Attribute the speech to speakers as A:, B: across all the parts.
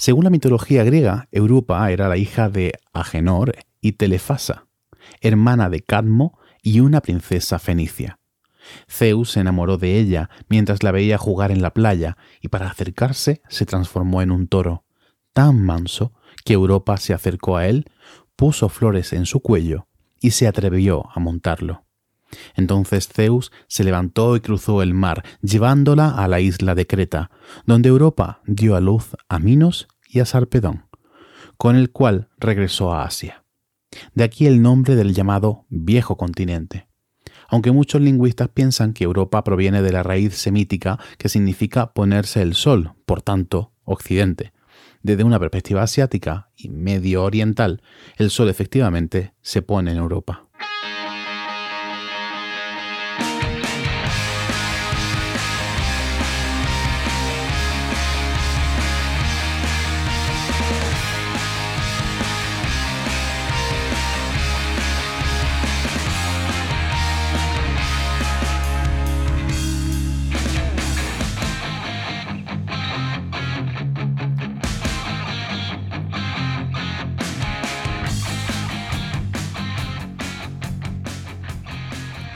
A: Según la mitología griega, Europa era la hija de Agenor y Telefasa, hermana de Cadmo y una princesa fenicia. Zeus se enamoró de ella mientras la veía jugar en la playa y para acercarse se transformó en un toro, tan manso que Europa se acercó a él, puso flores en su cuello y se atrevió a montarlo. Entonces Zeus se levantó y cruzó el mar, llevándola a la isla de Creta, donde Europa dio a luz a Minos y a Sarpedón, con el cual regresó a Asia. De aquí el nombre del llamado Viejo Continente. Aunque muchos lingüistas piensan que Europa proviene de la raíz semítica que significa ponerse el sol, por tanto, Occidente. Desde una perspectiva asiática y medio oriental, el sol efectivamente se pone en Europa.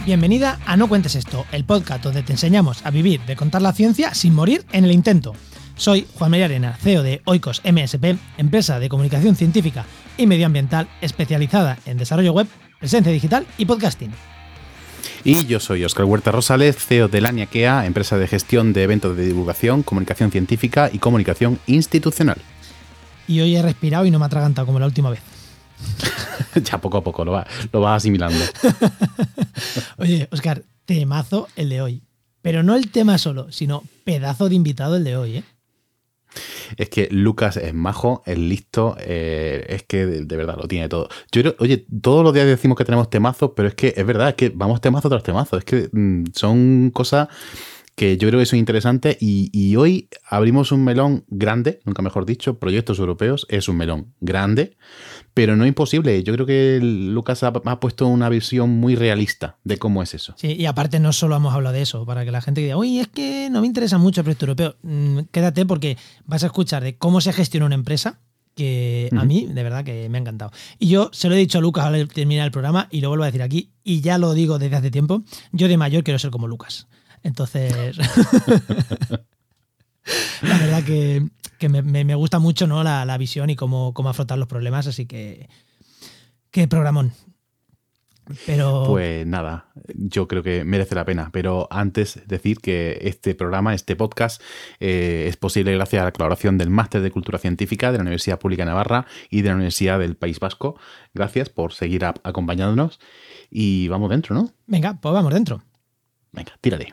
B: Bienvenida a No Cuentes Esto, el podcast donde te enseñamos a vivir de contar la ciencia sin morir en el intento. Soy Juan María Arena, CEO de Oikos MSP, empresa de comunicación científica y medioambiental especializada en desarrollo web, presencia digital y podcasting.
A: Y yo soy Oscar Huerta Rosales, CEO de Laniakea, empresa de gestión de eventos de divulgación, comunicación científica y comunicación institucional.
B: Y hoy he respirado y no me ha atragantado como la última vez.
A: ya poco a poco lo, va, lo vas asimilando.
B: Oye, Oscar, temazo el de hoy. Pero no el tema solo, sino pedazo de invitado el de hoy, ¿eh?
A: Es que Lucas es majo, es listo, eh, es que de, verdad lo tiene todo. Yo oye, todos los días decimos que tenemos temazos, pero es que es verdad, es que vamos temazo tras temazo. Es que mm, son cosas que yo creo que son interesantes y, y, hoy abrimos un melón grande, nunca mejor dicho, proyectos europeos, es un melón grande, pero no imposible. Yo creo que Lucas ha, puesto una visión muy realista de cómo es eso.
B: Sí, y aparte no solo hemos hablado de eso, para que la gente diga, uy, es que no me interesa mucho el proyecto europeo. Mm, quédate porque vas a escuchar de cómo se gestiona una empresa, que a mí de verdad que me ha encantado. Y yo se lo he dicho a Lucas al terminar el programa y lo vuelvo a decir aquí, y ya lo digo desde hace tiempo, yo de mayor quiero ser como Lucas. Entonces... la verdad que, me, gusta mucho ¿no? la, visión y cómo, cómo, afrontar los problemas, así que. Qué programón. Pero...
A: Pues nada, yo creo que merece la pena. Pero antes decir que este programa, este podcast, eh, es posible gracias a la colaboración del Máster de Cultura Científica de la Universidad Pública de Navarra y de la Universidad del País Vasco. Gracias por seguir acompañándonos. Y vamos dentro, ¿no?
B: Venga, pues vamos dentro.
A: Venga, tírale.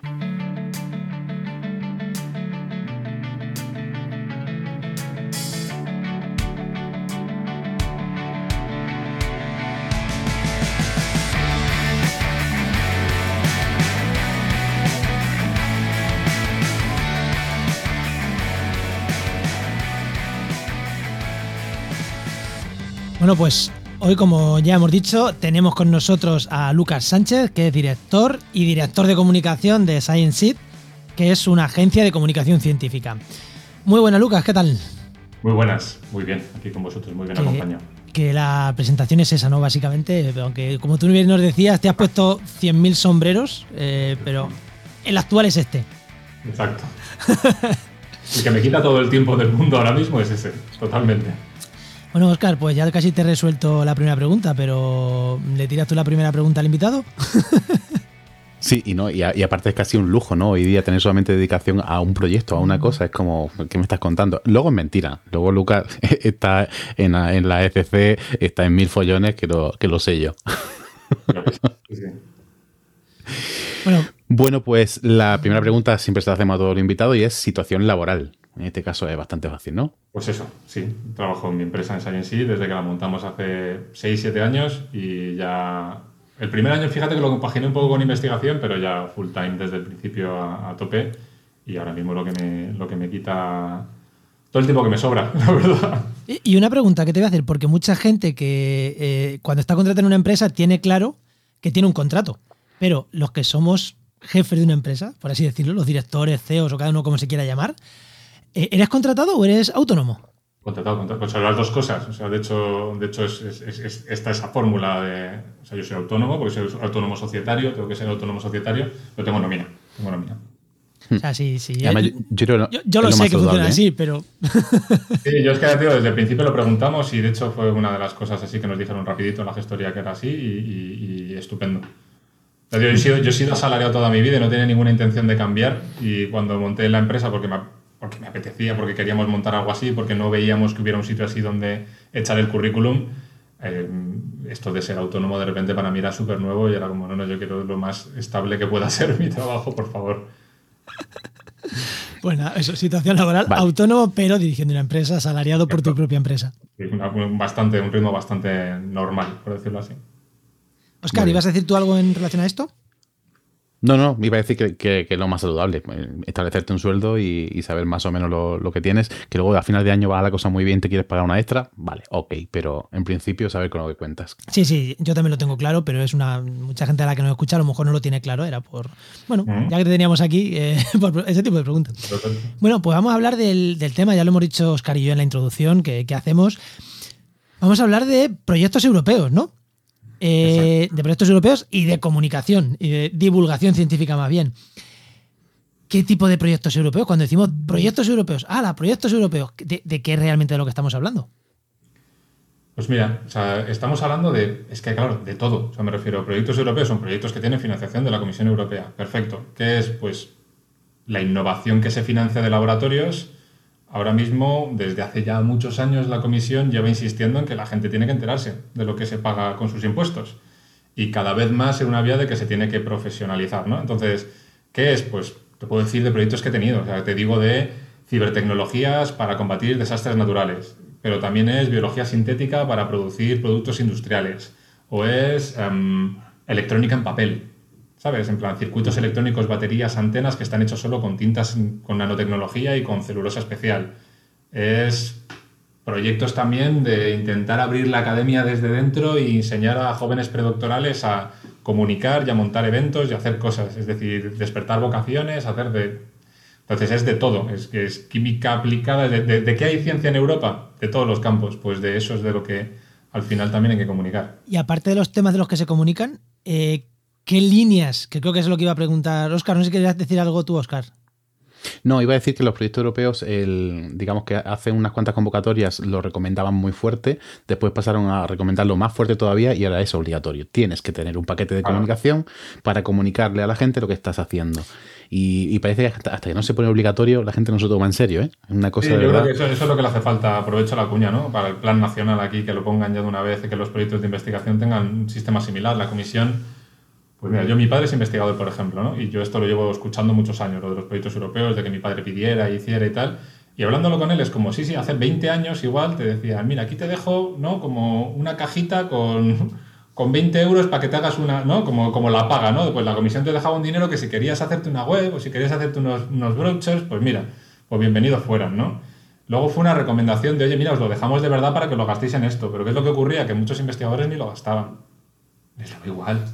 B: Bueno, pues hoy, como ya hemos dicho, tenemos con nosotros a Lucas Sánchez, que es director y director de comunicación de Science que es una agencia de comunicación científica. Muy buena, Lucas, ¿qué tal?
C: Muy buenas, muy bien, aquí con vosotros, muy bien acompañado.
B: Que la presentación es esa, ¿no? Básicamente, aunque como tú bien nos decías, te has puesto 100.000 sombreros, eh, pero el actual es este.
C: Exacto. el que me quita todo el tiempo del mundo ahora mismo es ese, totalmente.
B: Bueno, Oscar, pues ya casi te he resuelto la primera pregunta, pero ¿le tiras tú la primera pregunta al invitado?
A: Sí, y no, y, aparte es casi un lujo, ¿no? Hoy día tener solamente dedicación a un proyecto, a una cosa, es como, ¿qué me estás contando? Luego es mentira. Luego Lucas está en la, en la ECC, está en mil follones que lo, que lo sé yo. Bueno. bueno, pues la primera pregunta siempre se la hacemos a todo el invitado y es situación laboral. En este caso es bastante fácil, ¿no?
C: Pues eso, sí. Trabajo en mi empresa en Science desde que la montamos hace 6-7 años y ya... El primer año, fíjate que lo compaginé un poco con investigación, pero ya full time desde el principio a, tope y ahora mismo lo que me, lo que me quita todo el tiempo que me sobra, la verdad.
B: Y una pregunta que te voy a hacer, porque mucha gente que eh, cuando está contratada en una empresa tiene claro que tiene un contrato, pero los que somos jefes de una empresa, por así decirlo, los directores, CEOs o cada uno como se quiera llamar, ¿Eres contratado o eres autónomo?
C: Contratado, contratado. Pues son las dos cosas. O sea, de hecho, de hecho es, esta esa fórmula de. O sea, yo soy autónomo, porque soy autónomo societario, tengo que ser autónomo societario, pero tengo nómina. Tengo nómina.
B: O sea, sí, sí.
A: yo,
B: lo, sé que funciona así, ¿eh? pero.
C: Sí, yo es que desde el principio lo preguntamos y de hecho fue una de las cosas así que nos dijeron rapidito en la gestoría que era así y, estupendo. Yo he, sido, yo he sido asalariado toda mi vida y no tenía ninguna intención de cambiar y cuando monté la empresa porque me, porque me apetecía, porque queríamos montar algo así, porque no veíamos que hubiera un sitio así donde echar el currículum, eh, esto de ser autónomo de repente para mí era súper nuevo y era como, no, no, yo quiero lo más estable que pueda ser mi trabajo, por favor.
B: Bueno, eso, situación laboral, autónomo, pero dirigiendo una empresa, asalariado por tu propia empresa.
C: bastante, un ritmo bastante normal, por decirlo así.
B: Oscar, ¿ibas a decir tú algo en relación a esto?
A: No, no, me iba a decir que, es lo más saludable, pues, establecerte un sueldo y, saber más o menos lo, que tienes, que luego a final de año va la cosa muy bien, te quieres pagar una extra, vale, ok, pero en principio saber con lo que cuentas.
B: Sí, sí, yo también lo tengo claro, pero es una mucha gente a la que nos escucha a lo mejor no lo tiene claro, era por, bueno, ya que te teníamos aquí, eh, por ese tipo de preguntas. Bueno, pues vamos a hablar del, tema, ya lo hemos dicho Oscar y yo en la introducción, que, que hacemos. Vamos a hablar de proyectos europeos, ¿no? Eh, de proyectos europeos y de comunicación y de divulgación científica más bien. ¿Qué tipo de proyectos europeos? Cuando decimos proyectos europeos, ah, proyectos europeos, ¿de, qué es realmente de lo que estamos hablando?
C: Pues mira, estamos hablando de, es que claro, de todo. O sea, me refiero, a proyectos europeos son proyectos que tienen financiación de la Comisión Europea. Perfecto. ¿Qué es? Pues la innovación que se financia de laboratorios Ahora mismo, desde hace ya muchos años, la Comisión lleva insistiendo en que la gente tiene que enterarse de lo que se paga con sus impuestos. Y cada vez más en una vía de que se tiene que profesionalizar, ¿no? Entonces, ¿qué es? Pues te puedo decir de proyectos que he tenido. O sea, te digo de cibertecnologías para combatir desastres naturales, pero también es biología sintética para producir productos industriales, o es em, electrónica en papel, ¿sabes? En plan, circuitos electrónicos, baterías, antenas que están hechos solo con tintas, con nanotecnología y con celulosa especial. Es proyectos también de intentar abrir la academia desde dentro y enseñar a jóvenes predoctorales a comunicar y a montar eventos y hacer cosas, es decir, despertar vocaciones, hacer de... Entonces es de todo, es, es química aplicada. ¿De, qué hay ciencia en Europa? De todos los campos, pues de eso es de lo que al final también hay que comunicar.
B: Y aparte de los temas de los que se comunican, eh, ¿Qué líneas? Que creo que es lo que iba a preguntar Oscar. No sé si querías decir algo tú, Oscar.
A: No, iba a decir que los proyectos europeos, digamos que hace unas cuantas convocatorias lo recomendaban muy fuerte, después pasaron a recomendarlo más fuerte todavía y ahora es obligatorio. Tienes que tener un paquete de comunicación para comunicarle a la gente lo que estás haciendo. Y, parece que hasta, que no se pone obligatorio la gente no se toma en serio, ¿eh? Una cosa de
C: yo
A: verdad.
C: Creo que eso, eso, es lo que le hace falta. Aprovecho la cuña, ¿no? Para el plan nacional aquí, que lo pongan ya de una vez y que los proyectos de investigación tengan un sistema similar. La comisión pues mira, yo mi padre es investigador, por ejemplo, ¿no? Y yo esto lo llevo escuchando muchos años, lo de los proyectos europeos, de que mi padre pidiera, hiciera y tal. Y hablándolo con él es como, sí, sí, hace 20 años igual te decían, mira, aquí te dejo, ¿no? Como una cajita con, con 20 euros para que te hagas una, ¿no? Como, como la paga, ¿no? Pues la comisión te dejaba un dinero que si querías hacerte una web o si querías hacerte unos, unos brochures, pues mira, pues bienvenidos fueran, ¿no? Luego fue una recomendación de, oye, mira, os lo dejamos de verdad para que lo gastéis en esto. Pero ¿qué es lo que ocurría? Que muchos investigadores ni lo gastaban. Es lo igual.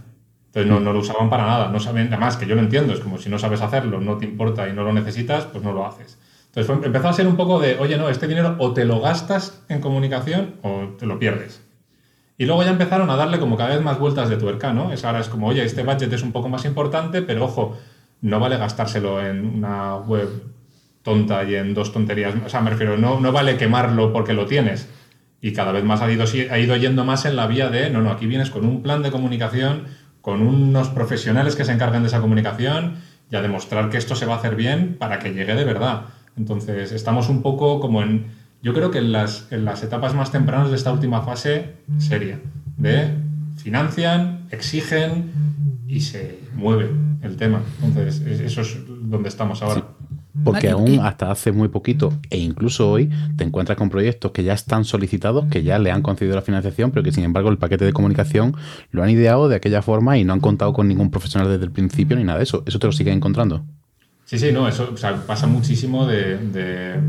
C: Entonces no, no, lo usaban para nada, no saben, además que yo lo entiendo, es como si no sabes hacerlo, no te importa y no lo necesitas, pues no lo haces. Entonces empezó a ser un poco de, oye, no, este dinero o te lo gastas en comunicación o te lo pierdes. Y luego ya empezaron a darle como cada vez más vueltas de tuerca, ¿no? Es ahora es como, oye, este budget es un poco más importante, pero ojo, no vale gastárselo en una web tonta y en dos tonterías. O sea, me refiero, no, no vale quemarlo porque lo tienes. Y cada vez más ha ido, ha ido yendo más en la vía de, no, no, aquí vienes con un plan de comunicación, con unos profesionales que se encargan de esa comunicación y a demostrar que esto se va a hacer bien para que llegue de verdad. Entonces, estamos un poco como en, yo creo que en las, en las etapas más tempranas de esta última fase seria, de financian, exigen y se mueve el tema. Entonces, eso es donde estamos ahora.
A: Porque aún hasta hace muy poquito e incluso hoy te encuentras con proyectos que ya están solicitados, que ya le han concedido la financiación, pero que sin embargo el paquete de comunicación lo han ideado de aquella forma y no han contado con ningún profesional desde el principio ni nada de eso. ¿Eso te lo siguen encontrando?
C: Sí, sí, no, eso pasa muchísimo de,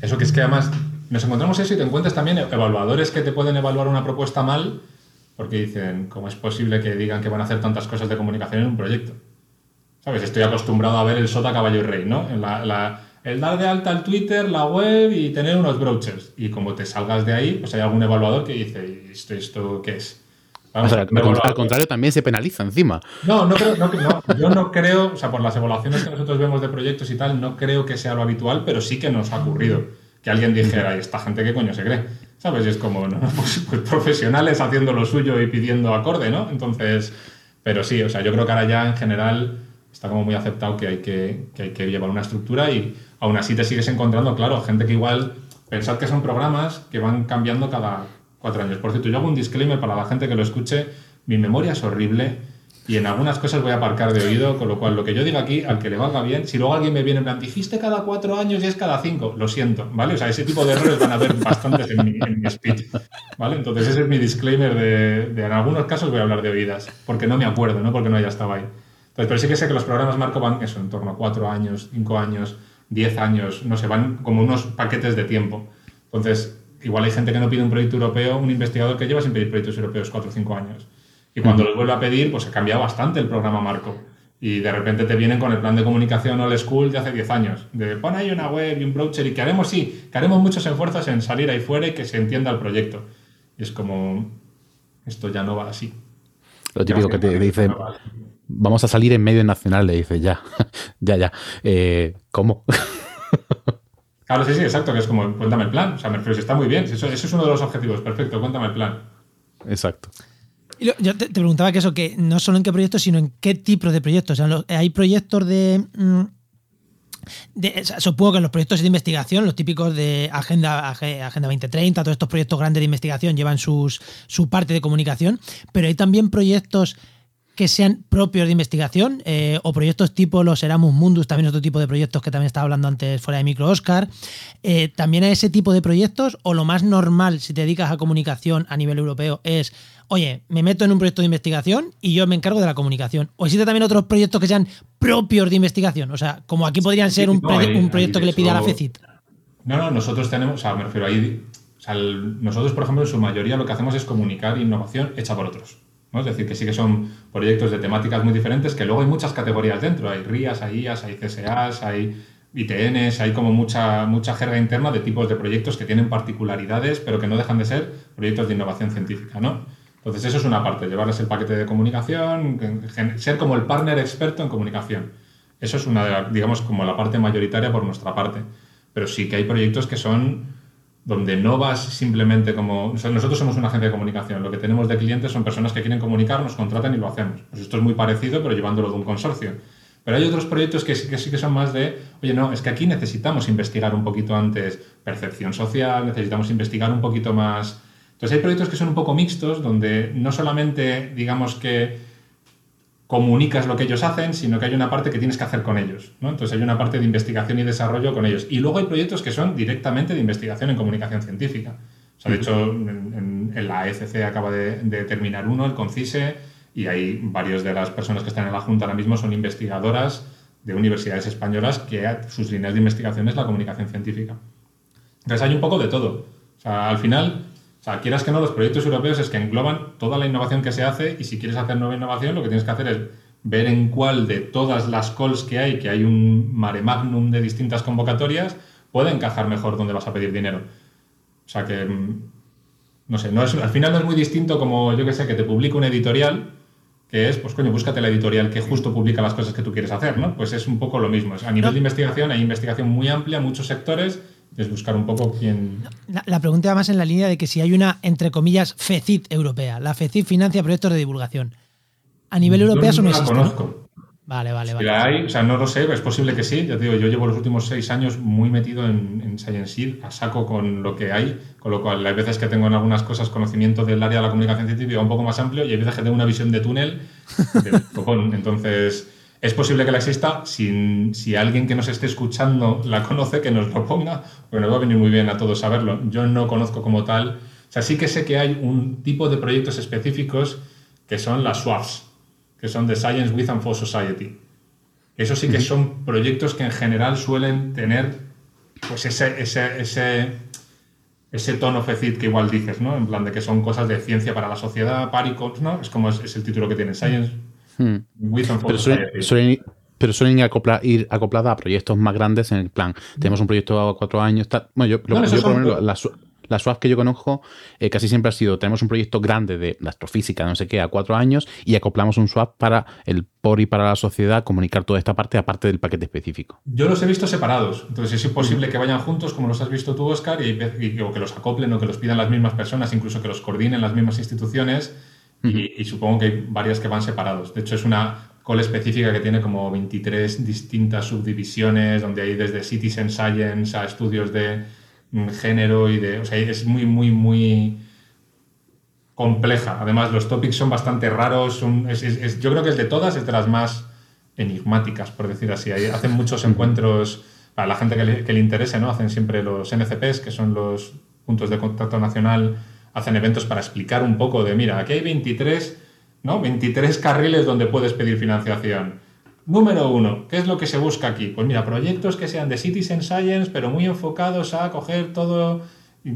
C: Eso que es que además nos encontramos eso y te encuentras también evaluadores que te pueden evaluar una propuesta mal porque dicen, ¿cómo es posible que digan que van a hacer tantas cosas de comunicación en un proyecto? ¿Sabes? Estoy acostumbrado a ver el sota, caballo y rey, ¿no? el dar de alta el Twitter, la web y tener unos brochures. Y como te salgas de ahí, pues hay algún evaluador que dice, ¿esto, esto qué es?
A: al contrario, también se penaliza encima.
C: No, no creo, no, yo no creo, o sea, por las evaluaciones que nosotros vemos de proyectos y tal, no creo que sea lo habitual, pero sí que nos ha ocurrido que alguien dijera, esta gente qué coño se cree? ¿Sabes? Y es como, no, pues, pues, profesionales haciendo lo suyo y pidiendo acorde, ¿no? Entonces, pero sí, o sea, yo creo que ahora ya en general está como muy aceptado que hay que, que hay que llevar una estructura y aún así te sigues encontrando, claro, gente que igual, pensad que son programas que van cambiando cada cuatro años. Por cierto, yo hago un disclaimer para la gente que lo escuche, mi memoria es horrible y en algunas cosas voy a aparcar de oído, con lo cual lo que yo diga aquí, al que le valga bien, si luego alguien me viene en plan, dijiste cada cuatro años y es cada cinco, lo siento, ¿vale? O sea, ese tipo de errores van a haber bastantes en mi, en mi speech, ¿vale? Entonces ese es mi disclaimer de, de, en algunos casos voy a hablar de oídas, porque no me acuerdo, no porque no haya estado ahí. Entonces, pero sí que sé que los programas Marco van eso, en torno a cuatro años, cinco años, diez años, no sé, van como unos paquetes de tiempo. Entonces, igual hay gente que no pide un proyecto europeo, un investigador que lleva sin pedir proyectos europeos cuatro o cinco años. Y cuando los vuelve a pedir, pues se cambia bastante el programa Marco. Y de repente te vienen con el plan de comunicación All School de hace 10 años. De pon ahí una web y un browser y que haremos, sí, que haremos muchos esfuerzos en salir ahí fuera y que se entienda el proyecto. Y es como, esto ya no va así.
A: Lo típico que te dice, vamos a salir en medio nacional, le dice, ya, ya, ya. Eh, ¿Cómo?
C: Claro, sí, sí, exacto, que es como, cuéntame el plan. O sea, me refiero, está muy bien. Eso, eso es uno de los objetivos, perfecto, cuéntame el plan.
A: Exacto.
B: Yo te, preguntaba que eso, que no solo en qué proyectos, sino en qué tipo de proyectos. O sea, hay proyectos de, mm, supongo que en los proyectos de investigación, los típicos de Agenda, Agenda 2030, todos estos proyectos grandes de investigación llevan sus, su parte de comunicación, pero hay también proyectos que sean propios de investigación eh, o proyectos tipo los Eramus Mundus, también otro tipo de proyectos que también estaba hablando antes fuera de micro Oscar. Eh, también a ese tipo de proyectos o lo más normal si te dedicas a comunicación a nivel europeo es, oye, me meto en un proyecto de investigación y yo me encargo de la comunicación. O existe también otros proyectos que sean propios de investigación, o sea, como aquí podrían ser un, un proyecto que le pida a la FECIT.
C: No, no, nosotros tenemos, o sea, me refiero ahí, nosotros por ejemplo en su mayoría lo que hacemos es comunicar innovación hecha por otros. Es decir, que sí que son proyectos de temáticas muy diferentes, que luego hay muchas categorías dentro. Hay RIAs, hay IAS, hay CSAs, hay ITNs, hay como mucha, mucha jerga interna de tipos de proyectos que tienen particularidades, pero que no dejan de ser proyectos de innovación científica, ¿no? Entonces, eso es una parte, llevarles el paquete de comunicación, ser como el partner experto en comunicación. Eso es una, digamos, como la parte mayoritaria por nuestra parte. Pero sí que hay proyectos que son donde no vas simplemente como... nosotros somos una agencia de comunicación, lo que tenemos de clientes son personas que quieren comunicar, nos contratan y lo hacemos. Pues esto es muy parecido, pero llevándolo de un consorcio. Pero hay otros proyectos que sí, que sí que son más de, oye, no, es que aquí necesitamos investigar un poquito antes percepción social, necesitamos investigar un poquito más... Entonces hay proyectos que son un poco mixtos, donde no solamente, digamos que comunicas lo que ellos hacen, sino que hay una parte que tienes que hacer con ellos. Entonces hay una parte de investigación y desarrollo con ellos. Y luego hay proyectos que son directamente de investigación en comunicación científica. O sea, de hecho, en, la ECC acaba de, terminar uno, el CONCISE, y hay varios de las personas que están en la Junta ahora mismo son investigadoras de universidades españolas que sus líneas de investigación es la comunicación científica. Entonces hay un poco de todo. O sea, al final o sea, quieras que no, los proyectos europeos es que engloban toda la innovación que se hace y si quieres hacer nueva innovación, lo que tienes que hacer es ver en cuál de todas las calls que hay, que hay un mare magnum de distintas convocatorias, puede encajar mejor donde vas a pedir dinero. O sea que, mm, no sé, no es, al final no es muy distinto como, yo que sé, que te publica un editorial, que es, pues coño, búscate la editorial que justo publica las cosas que tú quieres hacer, ¿no? Pues es un poco lo mismo. A nivel de investigación hay investigación muy amplia, muchos sectores, es buscar un poco quién...
B: La, pregunta va más en la línea de que si hay una, entre comillas, FECIT europea. La FECIT financia proyectos de divulgación. A nivel europeo eso no, no existe. Conozco. Vale, vale, vale.
C: hay, o sea, no lo sé, es posible que sí. Ya te digo, yo llevo los últimos seis años muy metido en, en Science a saco con lo que hay, con lo cual hay veces que tengo en algunas cosas conocimiento del área de la comunicación científica un poco más amplio y hay veces que tengo una visión de túnel. Entonces, es posible que la exista. Si, si, alguien que nos esté escuchando la conoce, que nos lo ponga, porque nos va a venir muy bien a todos saberlo. Yo no conozco como tal. O sea, sí que sé que hay un tipo de proyectos específicos que son las SWAFs, que son The Science with and for Society. Eso sí que son proyectos que en general suelen tener pues ese, ese, ese, ese tono FECIT que igual dices, ¿no? En plan de que son cosas de ciencia para la sociedad, PARICOTS, ¿no? Es como es, el título que tiene, Science
A: Hmm. Pero suelen, pero suelen ir, ir acopladas a proyectos más grandes en el plan. Tenemos un proyecto a cuatro años. bueno, yo, lo, yo por lo menos, la SWAP que yo conozco eh, casi siempre ha sido, tenemos un proyecto grande de astrofísica, no sé qué, a cuatro años y acoplamos un swap para el POR y para la sociedad comunicar toda esta parte aparte del paquete específico.
C: Yo los he visto separados, entonces es imposible que vayan juntos como los has visto tú, Oscar, y, o que los acoplen o que los pidan las mismas personas, incluso que los coordinen las mismas instituciones. Y, supongo que hay varias que van separados. De hecho, es una call específica que tiene como 23 distintas subdivisiones, donde hay desde Citizen Science a estudios de género y de. O sea, es muy, muy, muy compleja. Además, los topics son bastante raros. yo creo que es de todas, es de las más enigmáticas, por decir así. hacen muchos encuentros, para la gente que le, que le interese, ¿no? Hacen siempre los NCPs, que son los puntos de contacto nacional, hacen eventos para explicar un poco de, mira, aquí hay 23, ¿no? 23 carriles donde puedes pedir financiación. Número uno, ¿qué es lo que se busca aquí? Pues mira, proyectos que sean de Citizen Science, pero muy enfocados a coger todo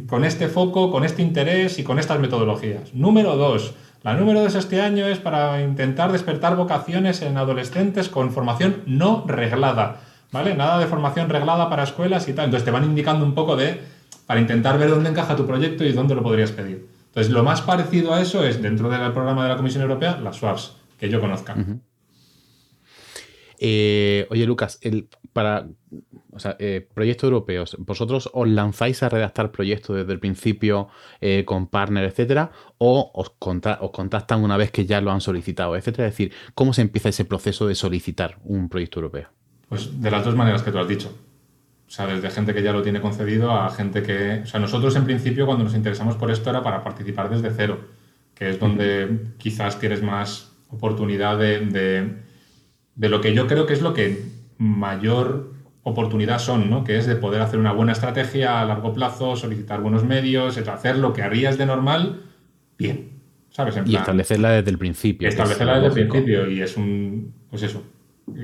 C: con este foco, con este interés y con estas metodologías. Número dos, la número dos este año es para intentar despertar vocaciones en adolescentes con formación no reglada, ¿vale? Nada de formación reglada para escuelas y tal. Entonces te van indicando un poco de, para intentar ver dónde encaja tu proyecto y dónde lo podrías pedir. Entonces lo más parecido a eso es, dentro del programa de la Comisión Europea, las SWAPs, que yo conozca.
A: Eh, oye, Lucas, el, para o sea, eh, proyectos europeos, ¿vosotros os lanzáis a redactar proyectos desde el principio eh, con partner, etcétera? ¿O os, os, contactan una vez que ya lo han solicitado, etcétera? Es decir, ¿cómo se empieza ese proceso de solicitar un proyecto europeo?
C: Pues de las dos maneras que tú has dicho. O sea, desde gente que ya lo tiene concedido a gente que... O sea, nosotros en principio cuando nos interesamos por esto era para participar desde cero, que es donde quizás tienes más oportunidad de de lo que yo creo que es lo que mayor oportunidad son, ¿no? que es de poder hacer una buena estrategia a largo plazo, solicitar buenos medios, hacer lo que harías de normal bien. ¿sabes?
A: y establecerla desde el principio.
C: Establecerla desde el principio y es un, pues eso,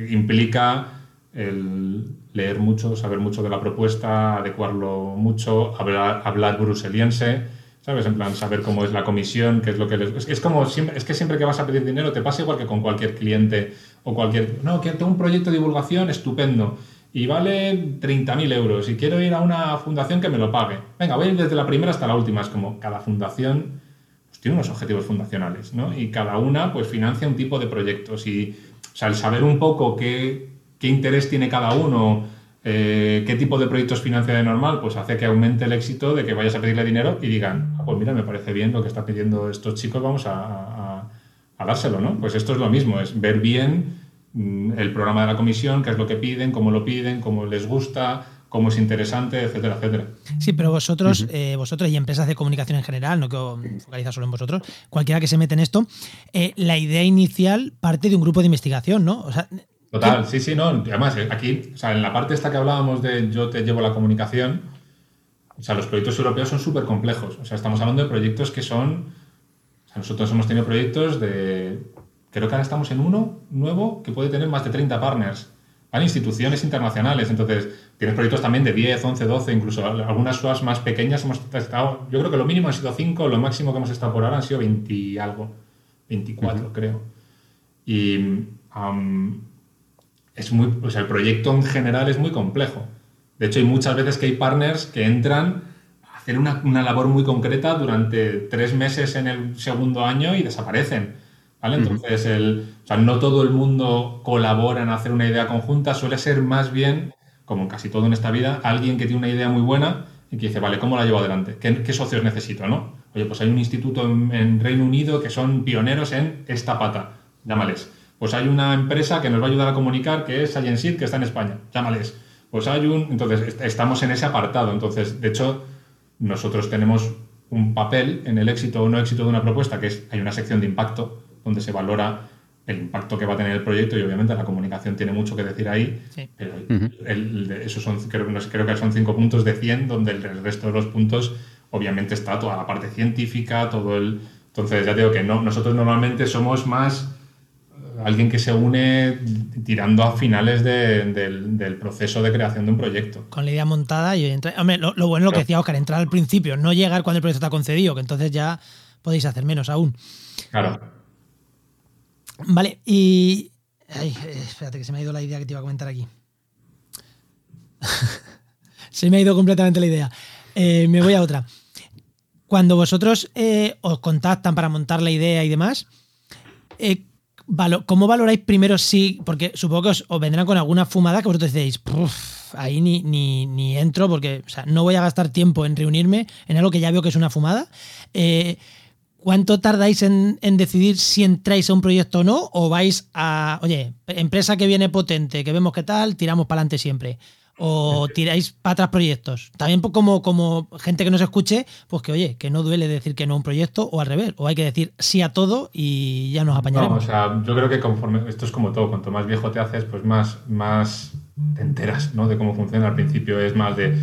C: implica el leer mucho, saber mucho de la propuesta, adecuarlo mucho, hablar, hablar bruseliense ¿Sabes? En plan, saber cómo es la comisión, qué es lo que les... Es, como siempre, es que siempre que vas a pedir dinero te pasa igual que con cualquier cliente o cualquier... No, que tengo un proyecto de divulgación estupendo y vale 30.000 euros y quiero ir a una fundación que me lo pague. Venga, voy a ir desde la primera hasta la última. Es como cada fundación pues, tiene unos objetivos fundacionales, ¿no? Y cada una pues financia un tipo de proyectos y, o sea, el saber un poco qué, qué interés tiene cada uno eh, ¿Qué tipo de proyectos financia de normal? Pues hace que aumente el éxito de que vayas a pedirle dinero y digan, ah, pues mira, me parece bien lo que están pidiendo estos chicos, vamos a, dárselo, ¿no? Pues esto es lo mismo, es ver bien mm, el programa de la comisión, qué es lo que piden, cómo lo piden, cómo les gusta, cómo es interesante, etcétera, etcétera.
B: Sí, pero vosotros, eh, vosotros y empresas de comunicación en general, no que focaliza solo en vosotros, cualquiera que se mete en esto, eh, la idea inicial parte de un grupo de investigación, ¿no? O sea,
C: Total, sí, sí, no. Además, eh, aquí, o sea, en la parte esta que hablábamos de yo te llevo la comunicación, o sea, los proyectos europeos son súper complejos. O sea, estamos hablando de proyectos que son. O sea, nosotros hemos tenido proyectos de. Creo que ahora estamos en uno nuevo que puede tener más de 30 partners. Van instituciones internacionales. Entonces, tienes proyectos también de 10, 11, 12, incluso algunas SUAS más pequeñas hemos estado. Yo creo que lo mínimo han sido 5, lo máximo que hemos estado por ahora han sido 20 y algo. 24, creo. Y es muy, o sea, el proyecto en general es muy complejo. De hecho, hay muchas veces que hay partners que entran a hacer una, una labor muy concreta durante tres meses en el segundo año y desaparecen. ¿vale? Entonces, el, o sea, no todo el mundo colabora en hacer una idea conjunta, suele ser más bien, como casi todo en esta vida, alguien que tiene una idea muy buena y que dice, vale, ¿cómo la llevo adelante? ¿Qué, qué socios necesito? ¿no? Oye, pues hay un instituto en, en Reino Unido que son pioneros en esta pata, llámales pues hay una empresa que nos va a ayudar a comunicar que es Science que está en España. Llámales. Pues hay un. Entonces, estamos en ese apartado. Entonces, de hecho, nosotros tenemos un papel en el éxito o no éxito de una propuesta, que es hay una sección de impacto donde se valora el impacto que va a tener el proyecto y obviamente la comunicación tiene mucho que decir ahí, pero esos son, creo, creo que son cinco puntos de 100, donde el resto de los puntos obviamente está toda la parte científica, todo el... Entonces ya digo que no, nosotros normalmente somos más alguien que se une tirando a finales del, proceso de creación de un proyecto.
B: Con la idea montada y hombre, lo, bueno es lo que decía Oscar, entrar al principio, no llegar cuando el proyecto está concedido, que entonces ya podéis hacer menos aún.
C: Claro.
B: Vale, y Ay, eh, espérate, que se me ha ido la idea que te iba a comentar aquí. se me ha ido completamente la idea. Eh, me voy a otra. Cuando vosotros eh, os contactan para montar la idea y demás, ¿cómo valoráis primero si, porque supongo que os, vendrán con alguna fumada que vosotros decís, ahí ni, ni, entro porque no voy a gastar tiempo en reunirme en algo que ya veo que es una fumada? ¿Cuánto tardáis en, decidir si entráis a un proyecto o no? ¿O vais a, oye, empresa que viene potente, que vemos qué tal, tiramos para adelante siempre? ¿O tiráis para atrás proyectos? También pues, como, como gente que nos escuche, pues que oye, que no duele decir que no a un proyecto o al revés, o hay que decir sí a todo y ya nos apañaremos.
C: o sea, yo creo que conforme, esto es como todo, cuanto más viejo te haces, pues más, más te enteras ¿no? de cómo funciona. Al principio es más de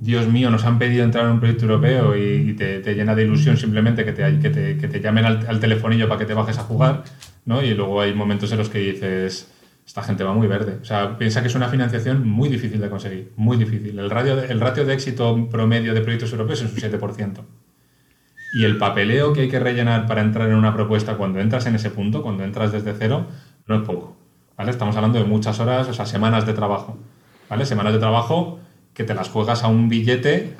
C: Dios mío, nos han pedido entrar en un proyecto europeo y, te, llena de ilusión simplemente que te, que te, que te llamen al, telefonillo para que te bajes a jugar, ¿no? Y luego hay momentos en los que dices, esta gente va muy verde. O sea, piensa que es una financiación muy difícil de conseguir, muy difícil. El, radio, el ratio de éxito promedio de proyectos europeos es un 7%. Y el papeleo que hay que rellenar para entrar en una propuesta cuando entras en ese punto, cuando entras desde cero, no es poco. ¿vale? Estamos hablando de muchas horas, o sea, semanas de trabajo. ¿vale? Semanas de trabajo que te las juegas a un billete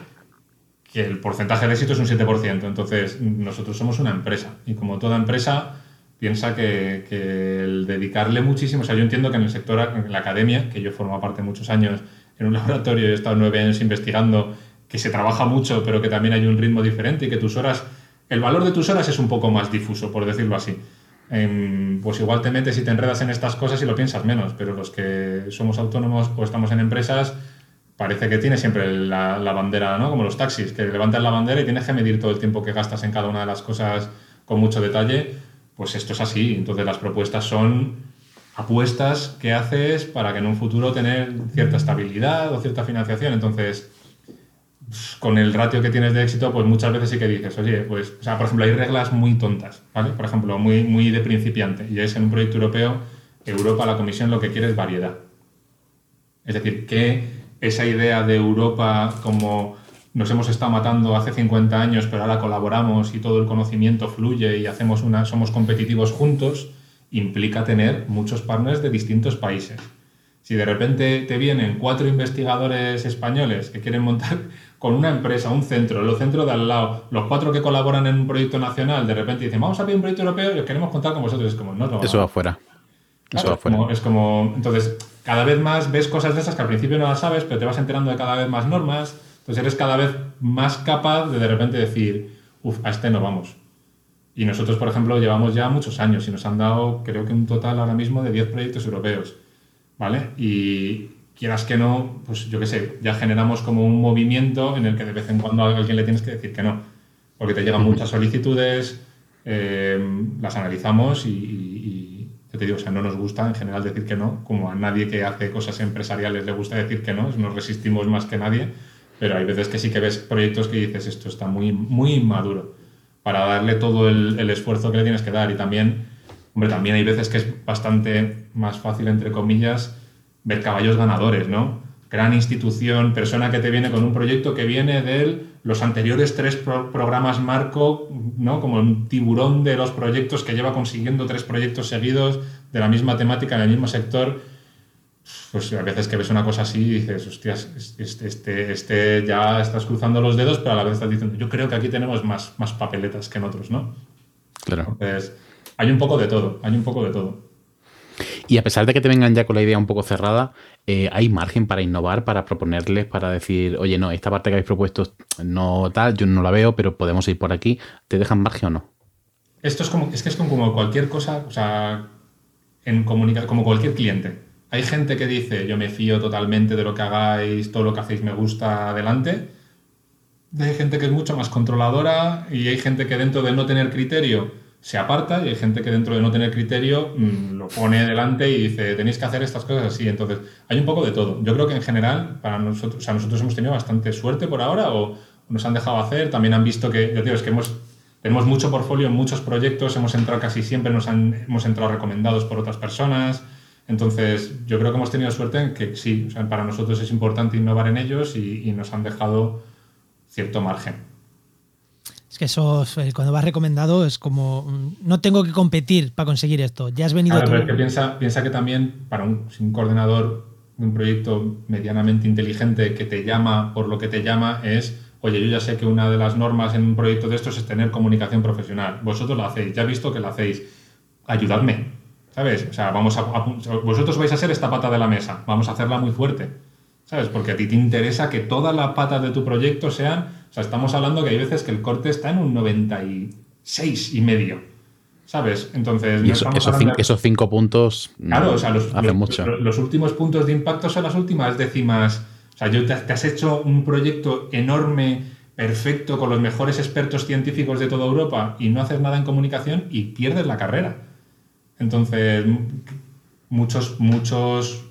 C: que el porcentaje de éxito es un 7%. Entonces, nosotros somos una empresa y como toda empresa piensa que, el dedicarle muchísimo, o sea, yo entiendo que en el sector, en la academia, que yo formo parte muchos años en un laboratorio, he estado nueve años investigando, que se trabaja mucho, pero que también hay un ritmo diferente y que tus horas, el valor de tus horas es un poco más difuso, por decirlo así. Pues igual te metes y te enredas en estas cosas y lo piensas menos, pero los que somos autónomos o estamos en empresas, parece que tiene siempre la, bandera, ¿no? Como los taxis, que levantas la bandera y tienes que medir todo el tiempo que gastas en cada una de las cosas con mucho detalle. Pues esto es así. Entonces las propuestas son apuestas que haces para que en un futuro tener cierta estabilidad o cierta financiación. Entonces, con el ratio que tienes de éxito, pues muchas veces sí que dices, oye, pues, o sea, por ejemplo, hay reglas muy tontas, ¿vale? Por ejemplo, muy, muy de principiante. Y es en un proyecto europeo, Europa, la Comisión lo que quiere es variedad. Es decir, que esa idea de Europa como nos hemos estado matando hace 50 años, pero ahora colaboramos y todo el conocimiento fluye y hacemos una, somos competitivos juntos, implica tener muchos partners de distintos países. Si de repente te vienen cuatro investigadores españoles que quieren montar con una empresa, un centro, los centros de al lado, los cuatro que colaboran en un proyecto nacional, de repente dicen, vamos a pedir un proyecto europeo y queremos contar con vosotros. Es como, no,
A: Eso va afuera.
C: Eso va afuera. es como, entonces, cada vez más ves cosas de esas que al principio no las sabes, pero te vas enterando de cada vez más normas, entonces eres cada vez más capaz de de repente decir, uff, a este no vamos. Y nosotros, por ejemplo, llevamos ya muchos años y nos han dado, creo que un total ahora mismo de 10 proyectos europeos, ¿vale? Y quieras que no, pues yo qué sé, ya generamos como un movimiento en el que de vez en cuando a alguien le tienes que decir que no, porque te llegan muchas solicitudes, eh, las analizamos y te digo, o sea, no nos gusta en general decir que no, como a nadie que hace cosas empresariales le gusta decir que no, nos resistimos más que nadie, pero hay veces que sí que ves proyectos que dices, esto está muy, muy inmaduro para darle todo el, esfuerzo que le tienes que dar y también, hombre, también hay veces que es bastante más fácil, entre comillas, ver caballos ganadores, ¿no? Gran institución, persona que te viene con un proyecto que viene de los anteriores tres programas marco, ¿no? Como un tiburón de los proyectos que lleva consiguiendo tres proyectos seguidos de la misma temática en el mismo sector. Pues a veces que ves una cosa así y dices, hostias, este, este, este ya estás cruzando los dedos, pero a la vez estás diciendo, yo creo que aquí tenemos más, más papeletas que en otros, ¿no?
A: Claro.
C: Entonces, hay un poco de todo, hay un poco de todo.
A: Y a pesar de que te vengan ya con la idea un poco cerrada, eh, hay margen para innovar, para proponerles, para decir, oye, no, esta parte que habéis propuesto no tal, yo no la veo, pero podemos ir por aquí. ¿Te dejan margen o no?
C: Esto es como, es que es como cualquier cosa, o sea, en comunicar, como cualquier cliente. Hay gente que dice, yo me fío totalmente de lo que hagáis, todo lo que hacéis me gusta, adelante. Hay gente que es mucho más controladora y hay gente que dentro de no tener criterio se aparta y hay gente que dentro de no tener criterio mm, lo pone delante y dice, tenéis que hacer estas cosas así. Entonces, hay un poco de todo. Yo creo que en general, para nosotros, o sea, nosotros hemos tenido bastante suerte por ahora o nos han dejado hacer. También han visto que, ya digo, es que tenemos mucho portfolio muchos proyectos, hemos entrado casi siempre, nos hemos entrado recomendados por otras personas. Entonces, yo creo que hemos tenido suerte en que sí, o sea, para nosotros es importante innovar en ellos y, y nos han dejado cierto margen.
B: Es que eso, eh, cuando vas recomendado, es como, mm, no tengo que competir para conseguir esto, ya has venido
C: claro,
B: tú.
C: Pero es que piensa, piensa que también para un, un coordinador de un proyecto medianamente inteligente que te llama por lo que te llama es, oye, yo ya sé que una de las normas en un proyecto de estos es tener comunicación profesional. Vosotros la hacéis, ya he visto que la hacéis, ayudadme, ¿sabes? O sea, vamos a, vosotros vais a ser esta pata de la mesa, vamos a hacerla muy fuerte, ¿sabes? Porque a ti te interesa que todas las patas de tu proyecto sean o sea, estamos hablando que hay veces que el corte está en un 96 y medio. ¿Sabes? Entonces.
A: esos, cinco, puntos.
C: Claro, o sea, los, los, últimos puntos de impacto son las últimas décimas. O sea, yo te, has hecho un proyecto enorme, perfecto, con los mejores expertos científicos de toda Europa y no haces nada en comunicación y pierdes la carrera. Entonces, muchos, muchos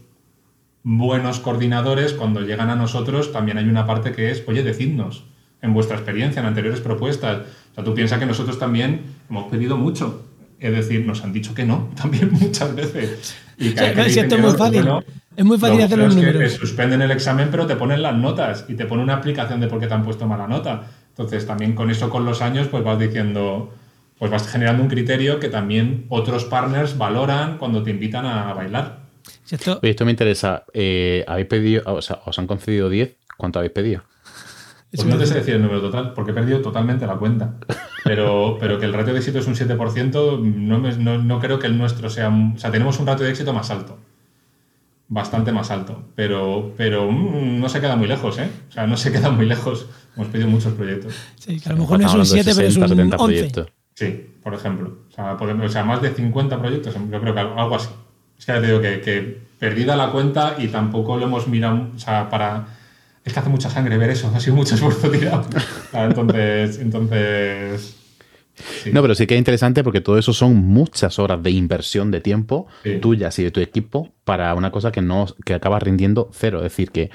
C: buenos coordinadores, cuando llegan a nosotros, también hay una parte que es, oye, decidnos en vuestra experiencia, en anteriores propuestas. O sea, tú piensas que nosotros también hemos pedido mucho. Es decir, nos han dicho que no, también muchas veces.
B: Y que, es muy fácil. es muy fácil hacer los números.
C: Que suspenden el examen, pero te ponen las notas y te ponen una aplicación de por qué te han puesto mala nota. Entonces, también con eso, con los años, pues vas diciendo, pues vas generando un criterio que también otros partners valoran cuando te invitan a bailar.
A: Esto, esto me interesa. Eh, ¿Habéis pedido, o sea, os han concedido 10? ¿Cuánto habéis pedido?
C: Pues no te sé decir el número total, porque he perdido totalmente la cuenta. Pero, pero que el ratio de éxito es un 7%, no, no, creo que el nuestro sea... O sea, tenemos un ratio de éxito más alto. Bastante más alto. Pero, pero mm, no se queda muy lejos, ¿eh? O sea, no se queda muy lejos. Hemos pedido muchos proyectos.
B: Sí, que a lo mejor no es un 7, pero es un 11.
C: Sí, por ejemplo. O sea, o sea, más de 50 proyectos, yo creo que algo así. Es que ya te digo que, que perdida la cuenta y tampoco lo hemos mirado, o sea, para es que hace mucha sangre ver eso, ha sido mucho esfuerzo tirado. entonces, entonces
A: No, pero sí que es interesante porque todo eso son muchas horas de inversión de tiempo tuyas y de tu equipo para una cosa que no que acaba rindiendo cero. Es decir, que.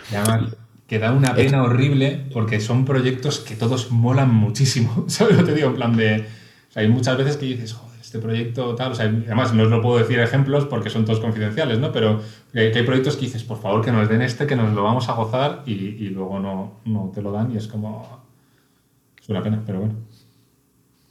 C: que da una pena horrible porque son proyectos que todos molan muchísimo. ¿Sabes lo que te digo? En plan de. O sea, hay muchas veces que dices, joder, este proyecto tal. O sea, además no os lo puedo decir ejemplos porque son todos confidenciales, ¿no? Pero que, hay proyectos que dices, por favor, que nos den este, que nos lo vamos a gozar y, y luego no, no, te lo dan y es como. Es una pena, pero bueno.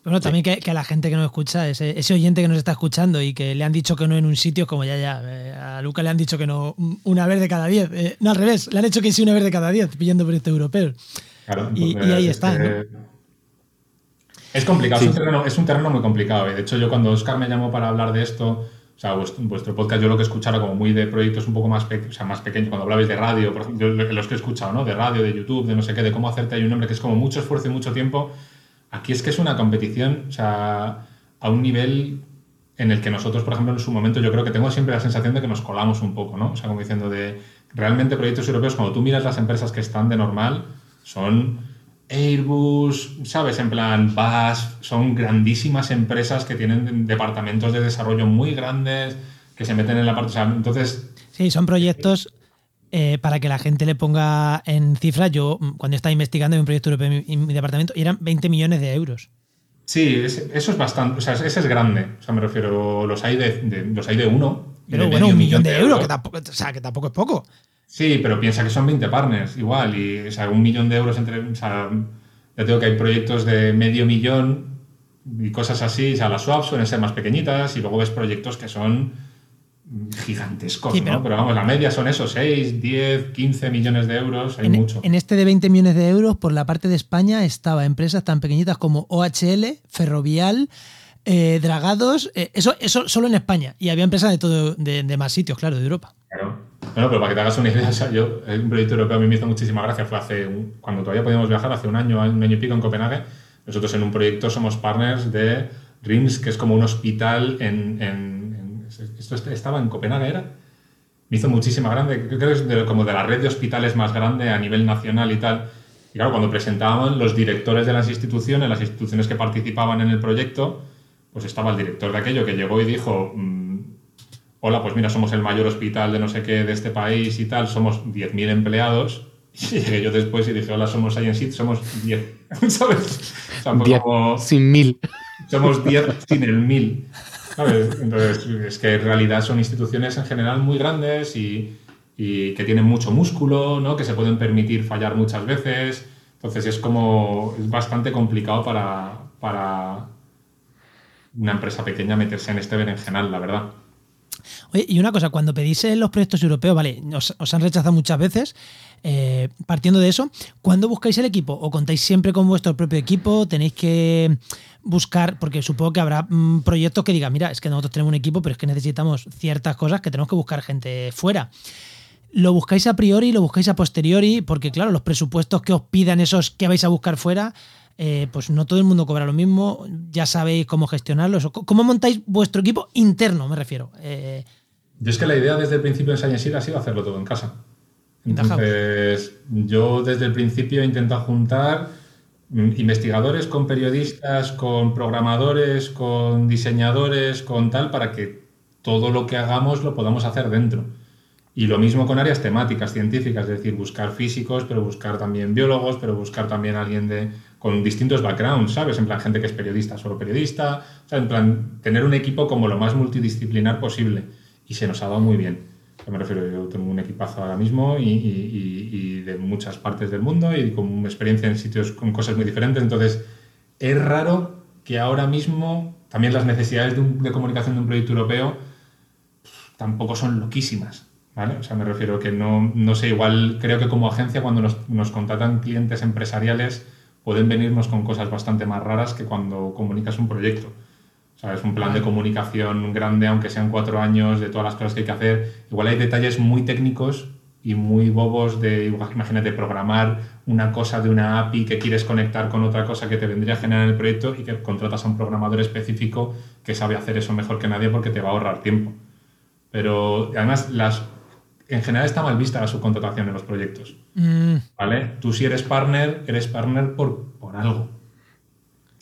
B: Bueno, también que, que, a la gente que nos escucha, ese, ese, oyente que nos está escuchando y que le han dicho que no en un sitio, como ya, ya, eh, a Luca le han dicho que no una vez de cada diez. Eh, no, al revés, le han hecho que sí una vez de cada diez, pillando proyectos europeos. Claro, y, y, ahí está.
C: Es complicado, es, un terreno, es, un terreno, muy complicado. Y de hecho, yo cuando Oscar me llamó para hablar de esto, o sea, vuestro, podcast yo lo que escuchaba como muy de proyectos un poco más, o sea, más pequeños, cuando hablabais de radio, por ejemplo, los que he escuchado, ¿no? De radio, de YouTube, de no sé qué, de cómo hacerte hay un nombre que es como mucho esfuerzo y mucho tiempo. Aquí es que es una competición, o sea, a un nivel en el que nosotros, por ejemplo, en su momento, yo creo que tengo siempre la sensación de que nos colamos un poco, ¿no? O sea, como diciendo de, realmente proyectos europeos, cuando tú miras las empresas que están de normal, son Airbus, ¿sabes? En plan, BAS, son grandísimas empresas que tienen departamentos de desarrollo muy grandes, que se meten en la parte. O sea, entonces.
B: Sí, son proyectos. Eh, para que la gente le ponga en cifras, yo mm, cuando estaba investigando en un proyecto europeo en mi, departamento, eran 20 millones de euros.
C: Sí, eso es bastante, o sea, ese es grande. O sea, me refiero, los hay de, los hay de uno.
B: Pero bueno, un millón de, euros, Que, tampoco, o sea, que tampoco es poco.
C: Sí, pero piensa que son 20 partners igual y o sea, un millón de euros entre... O sea, ya tengo que hay proyectos de medio millón y cosas así. O sea, las swaps suelen ser más pequeñitas y luego ves proyectos que son gigantescos, pero, ¿no? Pero vamos, la media son esos, 6, 10, 15 millones de euros, hay mucho.
B: En este de 20 millones de euros, por la parte de España, estaba empresas tan pequeñitas como OHL, Ferrovial, eh, Dragados, eh, eso, eso solo en España. Y había empresas de todo, de, de más sitios, claro, de Europa.
C: Claro. Bueno, pero para que te hagas una idea, o sea, yo, un proyecto europeo a mí me hizo muchísima gracia, fue hace, cuando todavía podíamos viajar, hace un año, un año y pico en Copenhague, nosotros en un proyecto somos partners de RIMS, que es como un hospital en, esto estaba en Copenhague, ¿era? Me hizo muchísima grande, creo que es como de la red de hospitales más grande a nivel nacional y tal. Y claro, cuando presentaban los directores de las instituciones, las instituciones que participaban en el proyecto, pues estaba el director de aquello que llegó y dijo, mm, hola, pues mira, somos el mayor hospital de no sé qué de este país y tal, somos 10.000 empleados. Y llegué yo después y dije, hola, somos Science somos 10. ¿Sabes?
A: sin mil.
C: Somos 10 sin el mil. ¿Sabes? Entonces, es que en realidad son instituciones en general muy grandes y, y, que tienen mucho músculo, ¿no? Que se pueden permitir fallar muchas veces. Entonces es como, es bastante complicado para, para una empresa pequeña meterse en este berenjenal, la verdad.
B: Oye, y una cosa, cuando pedís los proyectos europeos, vale, os, han rechazado muchas veces, eh, partiendo de eso, ¿cuándo buscáis el equipo? ¿O contáis siempre con vuestro propio equipo? ¿Tenéis que buscar, porque supongo que habrá mm, proyectos que digan, mira, es que nosotros tenemos un equipo, pero es que necesitamos ciertas cosas que tenemos que buscar gente fuera? ¿Lo buscáis a priori, lo buscáis a posteriori? Porque claro, los presupuestos que os pidan esos que vais a buscar fuera, eh, pues no todo el mundo cobra lo mismo, ya sabéis cómo gestionarlos. ¿Cómo montáis vuestro equipo interno, me refiero? Eh,
C: yo es que la idea desde el principio de Science ha sido hacerlo todo en casa. Entonces, yo desde el principio he intentado juntar mm, investigadores con periodistas, con programadores, con diseñadores, con tal, para que todo lo que hagamos lo podamos hacer dentro. Y lo mismo con áreas temáticas, científicas, es decir, buscar físicos, pero buscar también biólogos, pero buscar también alguien de, con distintos backgrounds, ¿sabes? En plan, gente que es periodista, solo periodista, o sea, en plan, tener un equipo como lo más multidisciplinar posible. Y se nos ha dado muy bien. me refiero, yo tengo un equipazo ahora mismo y, y, de muchas partes del mundo y con experiencia en sitios con cosas muy diferentes. Entonces, es raro que ahora mismo también las necesidades de, de comunicación de un proyecto europeo tampoco son loquísimas. ¿Vale? O sea, me refiero que no, no sé, igual creo que como agencia cuando nos, nos contratan clientes empresariales pueden venirnos con cosas bastante más raras que cuando comunicas un proyecto. O sea, es un plan de comunicación grande, aunque sean cuatro años, de todas las cosas que hay que hacer. Igual hay detalles muy técnicos y muy bobos de, imagínate, programar una cosa de una API que quieres conectar con otra cosa que te vendría a generar el proyecto y que contratas a un programador específico que sabe hacer eso mejor que nadie porque te va a ahorrar tiempo. Pero además las en general está mal vista la subcontratación en los proyectos. Mm. ¿Vale? Tú si eres partner, eres partner por, por algo.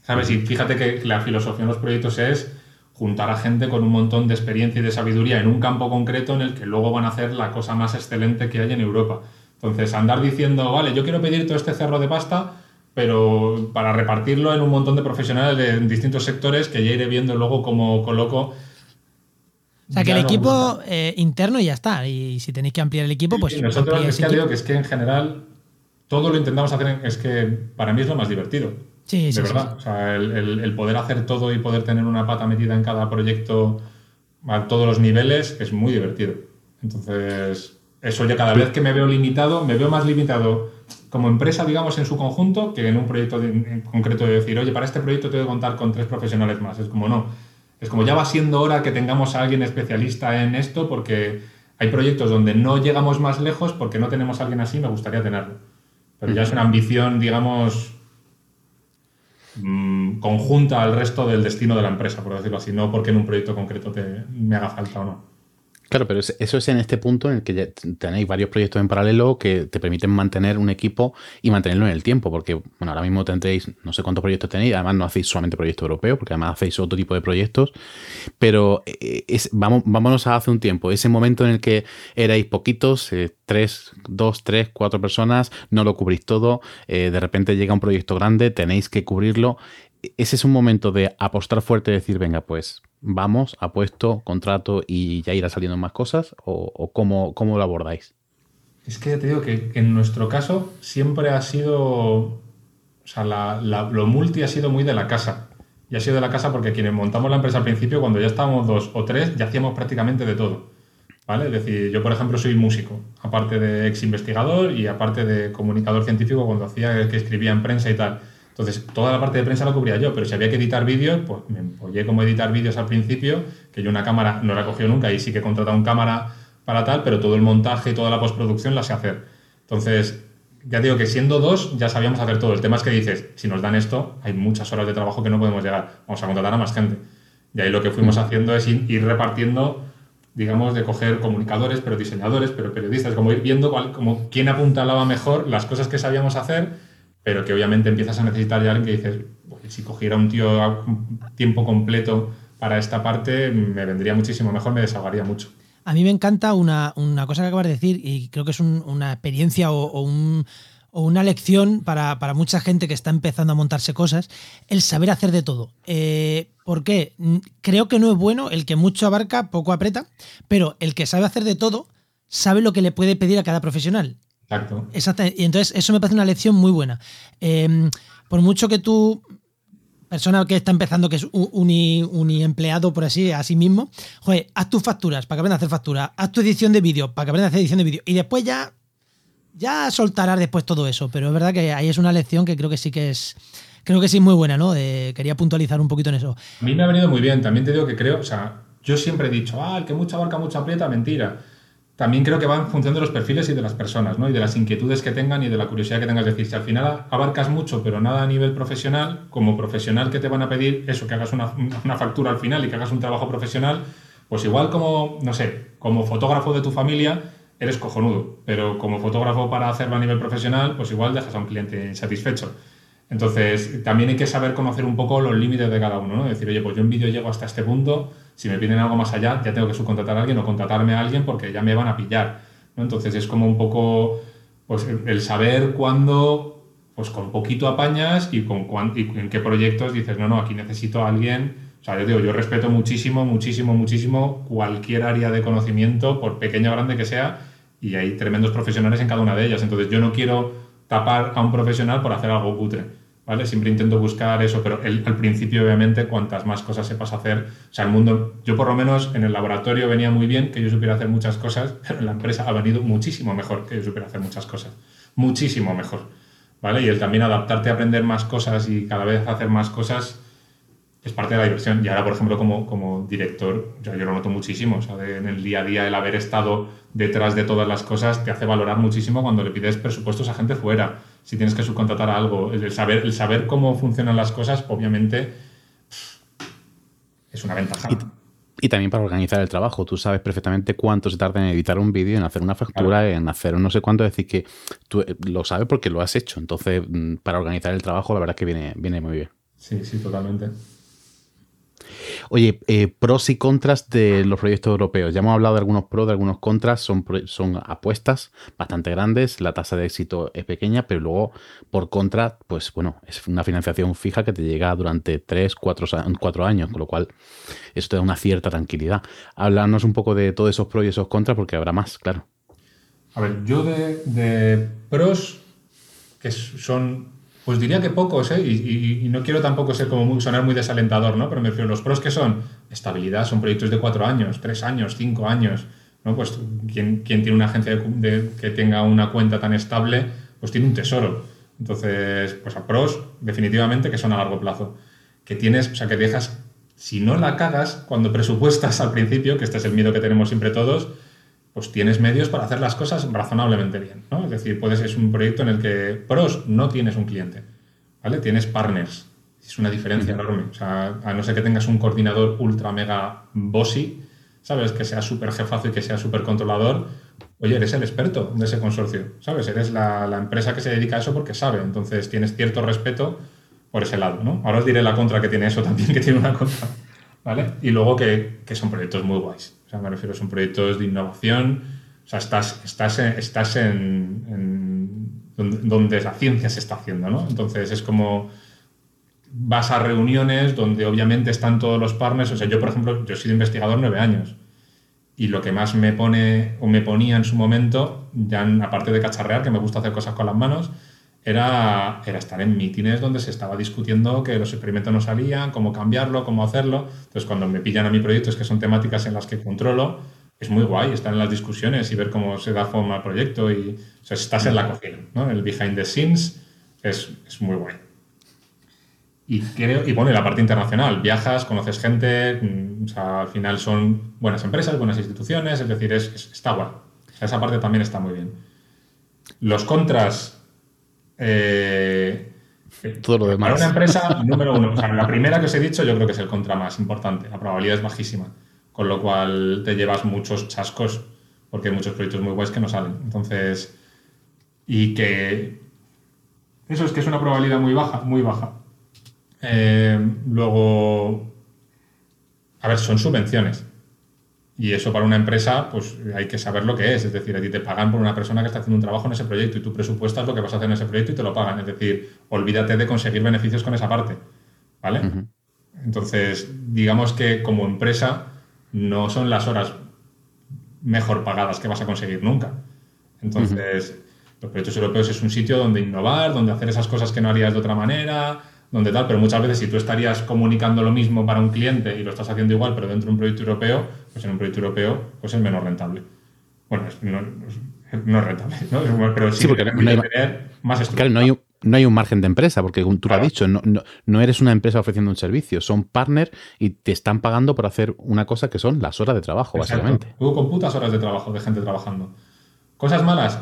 C: ¿Sabes? Y fíjate que la filosofía en los proyectos es juntar a gente con un montón de experiencia y de sabiduría en un campo concreto en el que luego van a hacer la cosa más excelente que hay en Europa. Entonces, andar diciendo, vale, yo quiero pedir todo este cerro de pasta, pero para repartirlo en un montón de profesionales de distintos sectores que ya iré viendo luego cómo coloco
B: o sea, que el equipo eh, interno ya está. Y si tenéis que ampliar el equipo, pues.
C: nosotros es que digo que es que en general todo lo intentamos hacer, es que para mí es lo más divertido. Sí, de verdad. O sea, el, poder hacer todo y poder tener una pata metida en cada proyecto a todos los niveles es muy divertido. Entonces, eso ya cada vez que me veo limitado, me veo más limitado como empresa, digamos, en su conjunto, que en un proyecto en concreto de decir, oye, para este proyecto tengo que contar con tres profesionales más. Es como no es como ya va siendo hora que tengamos a alguien especialista en esto porque hay proyectos donde no llegamos más lejos porque no tenemos a alguien así, me gustaría tenerlo. Pero ya es una ambición, digamos, mm, conjunta al resto del destino de la empresa, por decirlo así, no porque en un proyecto concreto te, me haga falta o no.
A: Claro, pero eso es en este punto en el que ya tenéis varios proyectos en paralelo que te permiten mantener un equipo y mantenerlo en el tiempo, porque bueno, ahora mismo tendréis no sé cuántos proyectos tenéis, además no hacéis solamente proyectos europeos, porque además hacéis otro tipo de proyectos, pero eh, vamos, vámonos a hace un tiempo, ese momento en el que erais poquitos, eh, tres, dos, tres, cuatro personas, no lo cubrís todo, eh, de repente llega un proyecto grande, tenéis que cubrirlo, ese es un momento de apostar fuerte y decir, venga, pues vamos, apuesto, contrato y ya irá saliendo más cosas? ¿O, cómo, cómo, lo abordáis?
C: Es que te digo que, en nuestro caso siempre ha sido, o sea, lo multi ha sido muy de la casa. Y ha sido de la casa porque quienes montamos la empresa al principio, cuando ya estábamos dos o tres, ya hacíamos prácticamente de todo. ¿Vale? Es decir, yo por ejemplo soy músico, aparte de ex investigador y aparte de comunicador científico cuando hacía que escribía en prensa y tal. Entonces, toda la parte de prensa la cubría yo, pero si había que editar vídeos, pues me empollé como editar vídeos al principio, que yo una cámara no la he cogido nunca y sí que he contratado un cámara para tal, pero todo el montaje y toda la postproducción la sé hacer. Entonces, ya digo que siendo dos ya sabíamos hacer todo. El tema es que dices, si nos dan esto, hay muchas horas de trabajo que no podemos llegar. Vamos a contratar a más gente. Y ahí lo que fuimos mm. haciendo es ir repartiendo, digamos, de coger comunicadores, pero diseñadores, pero periodistas, como ir viendo cuál, como quién apuntalaba mejor las cosas que sabíamos hacer pero que obviamente empiezas a necesitar ya alguien que dices, si cogiera un tío a tiempo completo para esta parte, me vendría muchísimo mejor, me desahogaría mucho.
B: A mí me encanta una, cosa que acabas de decir y creo que es una experiencia o, una lección para, mucha gente que está empezando a montarse cosas, el saber hacer de todo. Eh, ¿Por qué? Creo que no es bueno el que mucho abarca, poco aprieta, pero el que sabe hacer de todo sabe lo que le puede pedir a cada profesional
C: Exacto.
B: Exactamente. Y entonces eso me parece una lección muy buena. Em, por mucho que tú, persona que está empezando, que es un empleado por así, a sí mismo, joder, haz tus facturas para que aprendas a hacer facturas, haz tu edición de vídeo para que aprendas a hacer edición de vídeo. Y después ya, ya soltarás después todo eso. Pero es verdad que ahí es una lección que creo que sí que es creo que sí muy buena, ¿no? quería puntualizar un poquito en eso.
C: A mí me ha venido muy bien, también te digo que creo, o sea, yo siempre he dicho, ah, el que mucha abarca, mucha aprieta, mentira. También creo que va en función de los perfiles y de las personas, ¿no? Y de las inquietudes que tengan y de la curiosidad que tengas. Es decir, si al final abarcas mucho, pero nada a nivel profesional, como profesional que te van a pedir eso, que hagas una, factura al final y que hagas un trabajo profesional, pues igual como, no sé, como fotógrafo de tu familia, eres cojonudo, pero como fotógrafo para hacerlo a nivel profesional, pues igual dejas a un cliente insatisfecho. Entonces, también hay que saber conocer un poco los límites de cada uno, ¿no? Decir, oye, pues yo en vídeo llego hasta este punto, si me piden algo más allá, ya tengo que subcontratar a alguien o contratarme a alguien porque ya me van a pillar, ¿no? Entonces, es como un poco, pues, el saber cuándo, pues, con poquito apañas y, con y en qué proyectos dices, no, no, aquí necesito a alguien. O sea, yo digo, yo respeto muchísimo, muchísimo, muchísimo cualquier área de conocimiento, por pequeña o grande que sea, y hay tremendos profesionales en cada una de ellas. Entonces, yo no quiero tapar a un profesional por hacer algo cutre. Siempre intento buscar eso, pero al principio, obviamente, cuantas más cosas sepas hacer, o sea, el mundo, yo por lo menos en el laboratorio venía muy bien que yo supiera hacer muchas cosas, pero en la empresa ha venido muchísimo mejor que yo supiera hacer muchas cosas, muchísimo mejor, ¿vale? Y el también adaptarte a aprender más cosas y cada vez hacer más cosas es parte de la diversión. Y ahora, por ejemplo, como, como director, yo, yo lo noto muchísimo, o sea, en el día a día el haber estado detrás de todas las cosas te hace valorar muchísimo cuando le pides presupuestos a gente fuera si tienes que subcontratar algo, el saber, el saber cómo funcionan las cosas, obviamente, es una ventaja.
A: Y, también para organizar el trabajo. Tú sabes perfectamente cuánto se tarda en editar un vídeo, en hacer una factura, en hacer un no sé cuánto. Es decir, que tú eh, lo sabes porque lo has hecho. Entonces, mm, para organizar el trabajo, la verdad es que viene, viene muy bien.
C: Sí, sí, totalmente.
A: Oye, eh, pros y contras de los proyectos europeos. Ya hemos hablado de algunos pros, de algunos contras. Son, son apuestas bastante grandes. La tasa de éxito es pequeña, pero luego, por contra, pues bueno, es una financiación fija que te llega durante 3, 4, cuatro años, con lo cual eso te da una cierta tranquilidad. Háblanos un poco de todos esos pros y esos contras, porque habrá más, claro.
C: A ver, yo de pros, que son pues diría que pocos, ¿eh? y, no quiero tampoco ser como sonar muy desalentador, ¿no? Pero me refiero, los pros que son estabilidad, son proyectos de cuatro años, tres años, cinco años, ¿no? Pues quien, tiene una agencia que tenga una cuenta tan estable, pues tiene un tesoro. Entonces, pues a pros, definitivamente que son a largo plazo. Que tienes, o sea, que dejas, si no la cagas cuando presupuestas al principio, que este es el miedo que tenemos siempre todos, pues tienes medios para hacer las cosas razonablemente bien, ¿no? Es decir, puedes, es un proyecto en el que pros no tienes un cliente, ¿vale? Tienes partners. Es una diferencia enorme. O sea, a no ser que tengas un coordinador ultra mega bossy, ¿sabes? Que sea súper jefazo y que sea súper controlador, oye, eres el experto de ese consorcio, ¿sabes? Eres la, la, empresa que se dedica a eso porque sabe. Entonces tienes cierto respeto por ese lado, ¿no? Ahora os diré la contra que tiene eso también, que tiene una contra, ¿vale? Y luego que, que son proyectos muy guays. O sea, me refiero, son proyectos de innovación. O sea, estás, estás, en, estás en, donde, la ciencia se está haciendo, ¿no? Entonces es como vas a reuniones donde obviamente están todos los partners. O sea, yo, por ejemplo, yo he sido investigador nueve años. Y lo que más me pone o me ponía en su momento, ya aparte de cacharrear, que me gusta hacer cosas con las manos, era, era estar en mítines donde se estaba discutiendo que los experimentos no salían, cómo cambiarlo, cómo hacerlo. Entonces, cuando me pillan a mi proyecto, es que son temáticas en las que controlo, es muy guay estar en las discusiones y ver cómo se da forma al proyecto. Y, estás en la cocina, ¿no? El behind the scenes es, es muy guay. Y, creo, y bueno, y la parte internacional, viajas, conoces gente, mm, al final son buenas empresas, buenas instituciones, es decir, es, está guay. Esa parte también está muy bien. Los contras, eh,
A: Todo lo demás.
C: Para una empresa, número uno, o sea, la primera que os he dicho yo creo que es el contra más importante, la probabilidad es bajísima, con lo cual te llevas muchos chascos porque hay muchos proyectos muy guays que no salen. Entonces, y que eso es que es una probabilidad muy baja, muy baja. Eh, luego, a ver, son subvenciones. Y eso para una empresa, pues hay que saber lo que es. Es decir, a ti te pagan por una persona que está haciendo un trabajo en ese proyecto y tú presupuestas lo que vas a hacer en ese proyecto y te lo pagan. Es decir, olvídate de conseguir beneficios con esa parte. ¿Vale? Entonces, digamos que como empresa no son las horas mejor pagadas que vas a conseguir nunca. Entonces, Los proyectos europeos es un sitio donde innovar, donde hacer esas cosas que no harías de otra manera, donde tal, pero muchas veces si tú estarías comunicando lo mismo para un cliente y lo estás haciendo igual, pero dentro de un proyecto europeo, pues en un proyecto europeo pues es menos rentable. Bueno, no, es rentable, ¿no? pero sí, porque no hay, tener más
A: Claro, no hay, no hay un margen de empresa, porque tú lo has dicho, no, no, eres una empresa ofreciendo un servicio, son partners y te están pagando por hacer una cosa que son las horas de trabajo, básicamente.
C: Tú con putas horas de trabajo de gente trabajando. Cosas malas,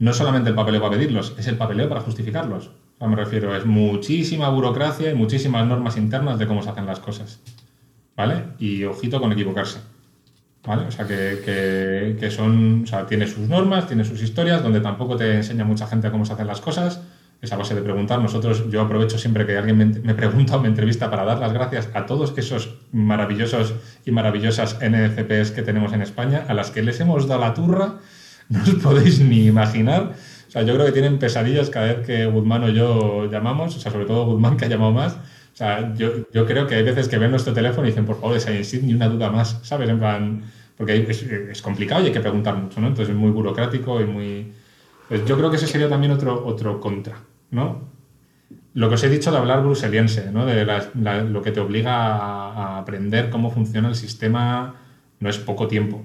C: no solamente el papeleo para pedirlos, es el papeleo para justificarlos. Me refiero, es muchísima burocracia y muchísimas normas internas de cómo se hacen las cosas. ¿Vale? Y ojito con equivocarse. ¿Vale? O sea, que, que son, o sea, tiene sus normas, tiene sus historias, donde tampoco te enseña mucha gente cómo se hacen las cosas esa base de preguntar. Nosotros, yo aprovecho siempre que alguien me, pregunta o me entrevista para dar las gracias a todos esos maravillosos y maravillosas NFPs que tenemos en España, a las que les hemos dado la turra, no os podéis ni imaginar. Sea, yo creo que tienen pesadillas cada vez que Guzmán o yo llamamos, o sea, sobre todo Guzmán que ha llamado más. O sea, yo, yo creo que hay veces que ven nuestro teléfono y dicen, por favor, de ni una duda más, ¿sabes? En plan, porque es, es complicado y hay que preguntar mucho, ¿no? Entonces es muy burocrático y muy... Pues yo creo que ese sería también otro, otro contra. ¿no? Lo que os he dicho de hablar bruseliense, ¿no? De lo que te obliga a, aprender cómo funciona el sistema no es poco tiempo.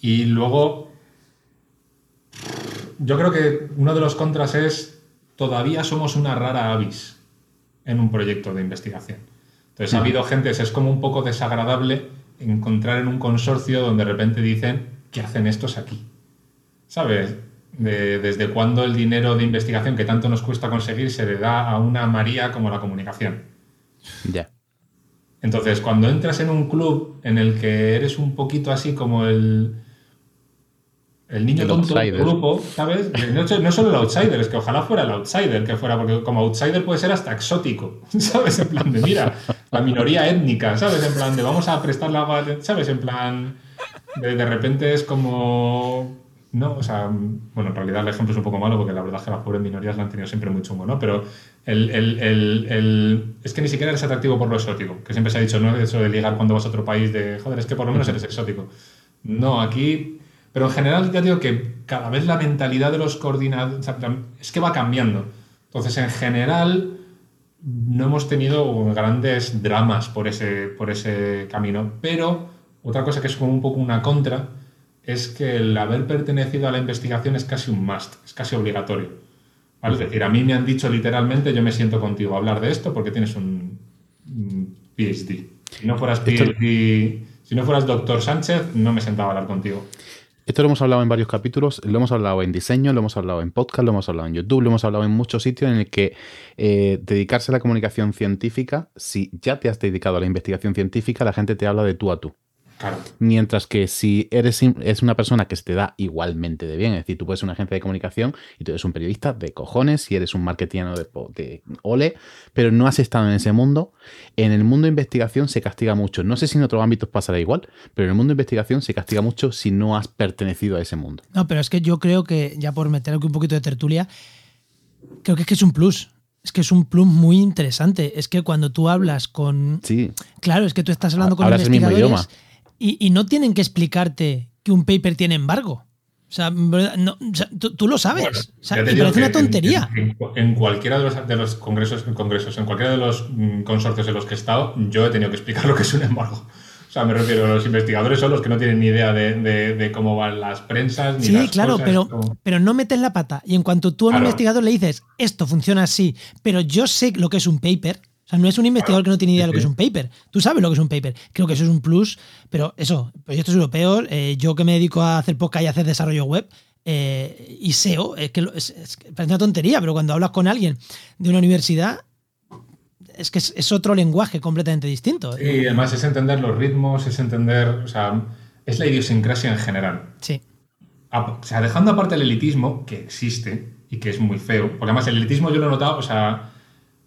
C: Y luego, yo creo que uno de los contras es todavía somos una rara avis en un proyecto de investigación. Entonces ha habido gente, es como un poco desagradable encontrar en un consorcio donde de repente dicen, ¿qué hacen estos aquí? ¿Sabes? desde cuándo el dinero de investigación que tanto nos cuesta conseguir se le da a una María como la comunicación.
A: Ya.
C: Entonces, cuando entras en un club en el que eres un poquito así como el, el niño tonto del grupo, ¿sabes? No, no, solo el outsider, es que ojalá fuera el outsider, que fuera, porque como outsider puede ser hasta exótico, ¿sabes? En plan de, mira, la minoría étnica, ¿sabes? En plan de, vamos a prestarle agua, ¿sabes? En plan, de repente es como no, o sea, bueno, en realidad el ejemplo es un poco malo porque la verdad es que las pobres minorías la han tenido siempre muy chungo, ¿no? Pero el, el, el, es que ni siquiera eres atractivo por lo exótico, que siempre se ha dicho, ¿no? Eso de ligar cuando vas a otro país, de, joder, es que por lo menos eres exótico. No, aquí... Pero en general ya digo que cada vez la mentalidad de los coordinadores es que va cambiando. Entonces, en general, no hemos tenido grandes dramas por ese, por ese camino. Pero otra cosa que es como un poco una contra es que el haber pertenecido a la investigación es casi un must, es casi obligatorio. Es decir, a mí me han dicho literalmente, yo me siento contigo a hablar de esto porque tienes un, PhD. Si no fueras PhD, si no fueras doctor Sánchez, no me sentaba a hablar contigo.
A: Esto lo hemos hablado en varios capítulos, lo hemos hablado en diseño, lo hemos hablado en podcast, lo hemos hablado en YouTube, lo hemos hablado en muchos sitios en el que eh, dedicarse a la comunicación científica, si ya te has dedicado a la investigación científica, la gente te habla de tú a tú. Mientras que si eres es una persona que se te da igualmente de bien, es decir, tú puedes ser una agencia de comunicación y tú eres un periodista de cojones, si eres un marketiano de, de, ole, pero no has estado en ese mundo. En el mundo de investigación se castiga mucho. No sé si en otros ámbitos pasará igual, pero en el mundo de investigación se castiga mucho si no has pertenecido a ese mundo.
B: No, pero es que yo creo que, ya por meter aquí un poquito de tertulia, creo que es que es un plus. Es que es un plus muy interesante. Es que cuando tú hablas con.
A: Sí.
B: Claro, es que tú estás hablando con investigadores. El mismo idioma y, no tienen que explicarte que un paper tiene embargo. O sea, tú, lo sabes. o sea, parece una tontería.
C: En, cualquiera de los, de los, congresos, congresos, en cualquiera de los mm, consorcios en los que he estado, yo he tenido que explicar lo que es un embargo. O sea, me refiero, a los investigadores son los que no tienen ni idea de, cómo van las prensas. Ni
B: sí, claro, pero, pero no metes la pata. Y en cuanto tú a un investigador le dices, esto funciona así, pero yo sé lo que es un paper, o sea, no es un investigador que no tiene idea de lo que es un paper. Tú sabes lo que es un paper. Creo que eso es un plus, pero eso, proyectos europeos, eh, yo que me dedico a hacer podcast y a hacer desarrollo web, eh, y SEO, es que parece una tontería, pero cuando hablas con alguien de una universidad, es que es, otro lenguaje completamente distinto.
C: Y además es entender los ritmos, es entender, o sea, es la idiosincrasia en general.
B: Sí.
C: o sea, dejando aparte el elitismo, que existe y que es muy feo, porque además el elitismo yo lo he notado, o sea,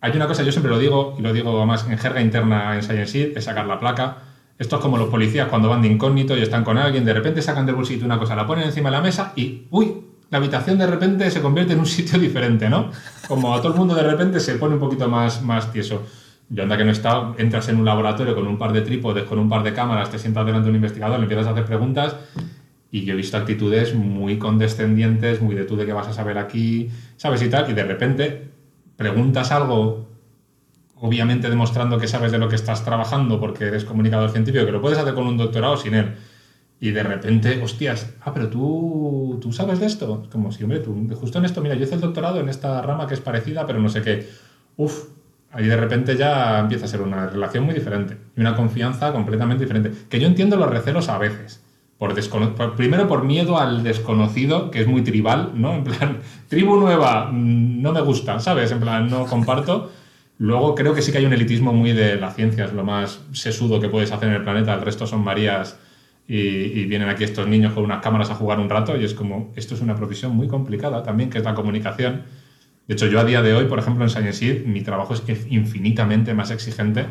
C: hay una cosa, yo siempre lo digo, y lo digo además en jerga interna en Science es sacar la placa. Esto es como los policías cuando van de incógnito y están con alguien, de repente sacan del bolsillo una cosa, la ponen encima de la mesa y, uy, la habitación de repente se convierte en un sitio diferente, ¿no? Como a todo el mundo de repente se pone un poquito más, más tieso. Yo anda que no estado, entras en un laboratorio con un par de trípodes, con un par de cámaras, te sientas delante de un investigador, le empiezas a hacer preguntas Y yo he visto actitudes muy condescendientes, muy de tú de qué vas a saber aquí, ¿sabes? Y tal, y de repente preguntas algo, obviamente demostrando que sabes de lo que estás trabajando porque eres comunicador científico, que lo puedes hacer con un doctorado sin él. Y de repente, hostias, ah, pero tú, tú sabes de esto. Como si, hombre, tú, justo en esto, mira, yo hice el doctorado en esta rama que es parecida, pero no sé qué. Uf, ahí de repente ya empieza a ser una relación muy diferente y una confianza completamente diferente. Que yo entiendo los recelos a veces. Por primero por miedo al desconocido, que es muy tribal, ¿no? En plan, tribu nueva, mm, no me gusta, ¿sabes? En plan, no comparto. Luego creo que sí que hay un elitismo muy de la ciencia, es lo más sesudo que puedes hacer en el planeta, el resto son Marías y, vienen aquí estos niños con unas cámaras a jugar un rato y es como, esto es una profesión muy complicada también, que es la comunicación. De hecho, yo a día de hoy, por ejemplo, en Science mi trabajo es infinitamente más exigente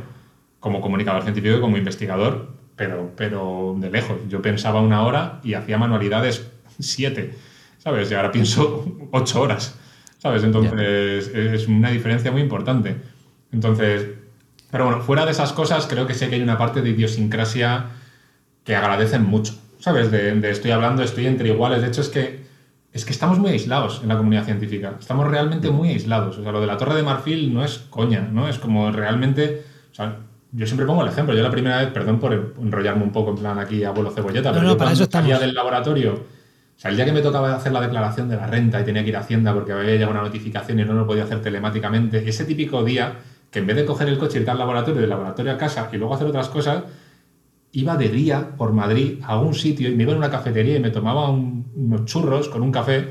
C: como comunicador científico y como investigador, pero, pero de lejos. Yo pensaba una hora y hacía manualidades siete, ¿sabes? Y ahora pienso ocho horas, ¿sabes? Entonces es una diferencia muy importante. Entonces, pero bueno, fuera de esas cosas, creo que sí que hay una parte de idiosincrasia que agradecen mucho. ¿Sabes? De, estoy hablando, estoy entre iguales. De hecho, es que, es que estamos muy aislados en la comunidad científica. Estamos realmente muy aislados. O sea, lo de la Torre de Marfil no es coña, ¿no? Es como realmente. O sea, yo siempre pongo el ejemplo. Yo la primera vez, perdón por enrollarme un poco en plan aquí, abuelo cebolleta, pero
B: no, para eso estamos.
C: del laboratorio. O sea, el día que me tocaba hacer la declaración de la renta y tenía que ir a Hacienda porque había llegado una notificación y no lo podía hacer telemáticamente, ese típico día que en vez de coger el coche y ir al laboratorio, del laboratorio a casa y luego hacer otras cosas, iba de día por Madrid a un sitio y me iba a una cafetería y me tomaba unos churros con un café.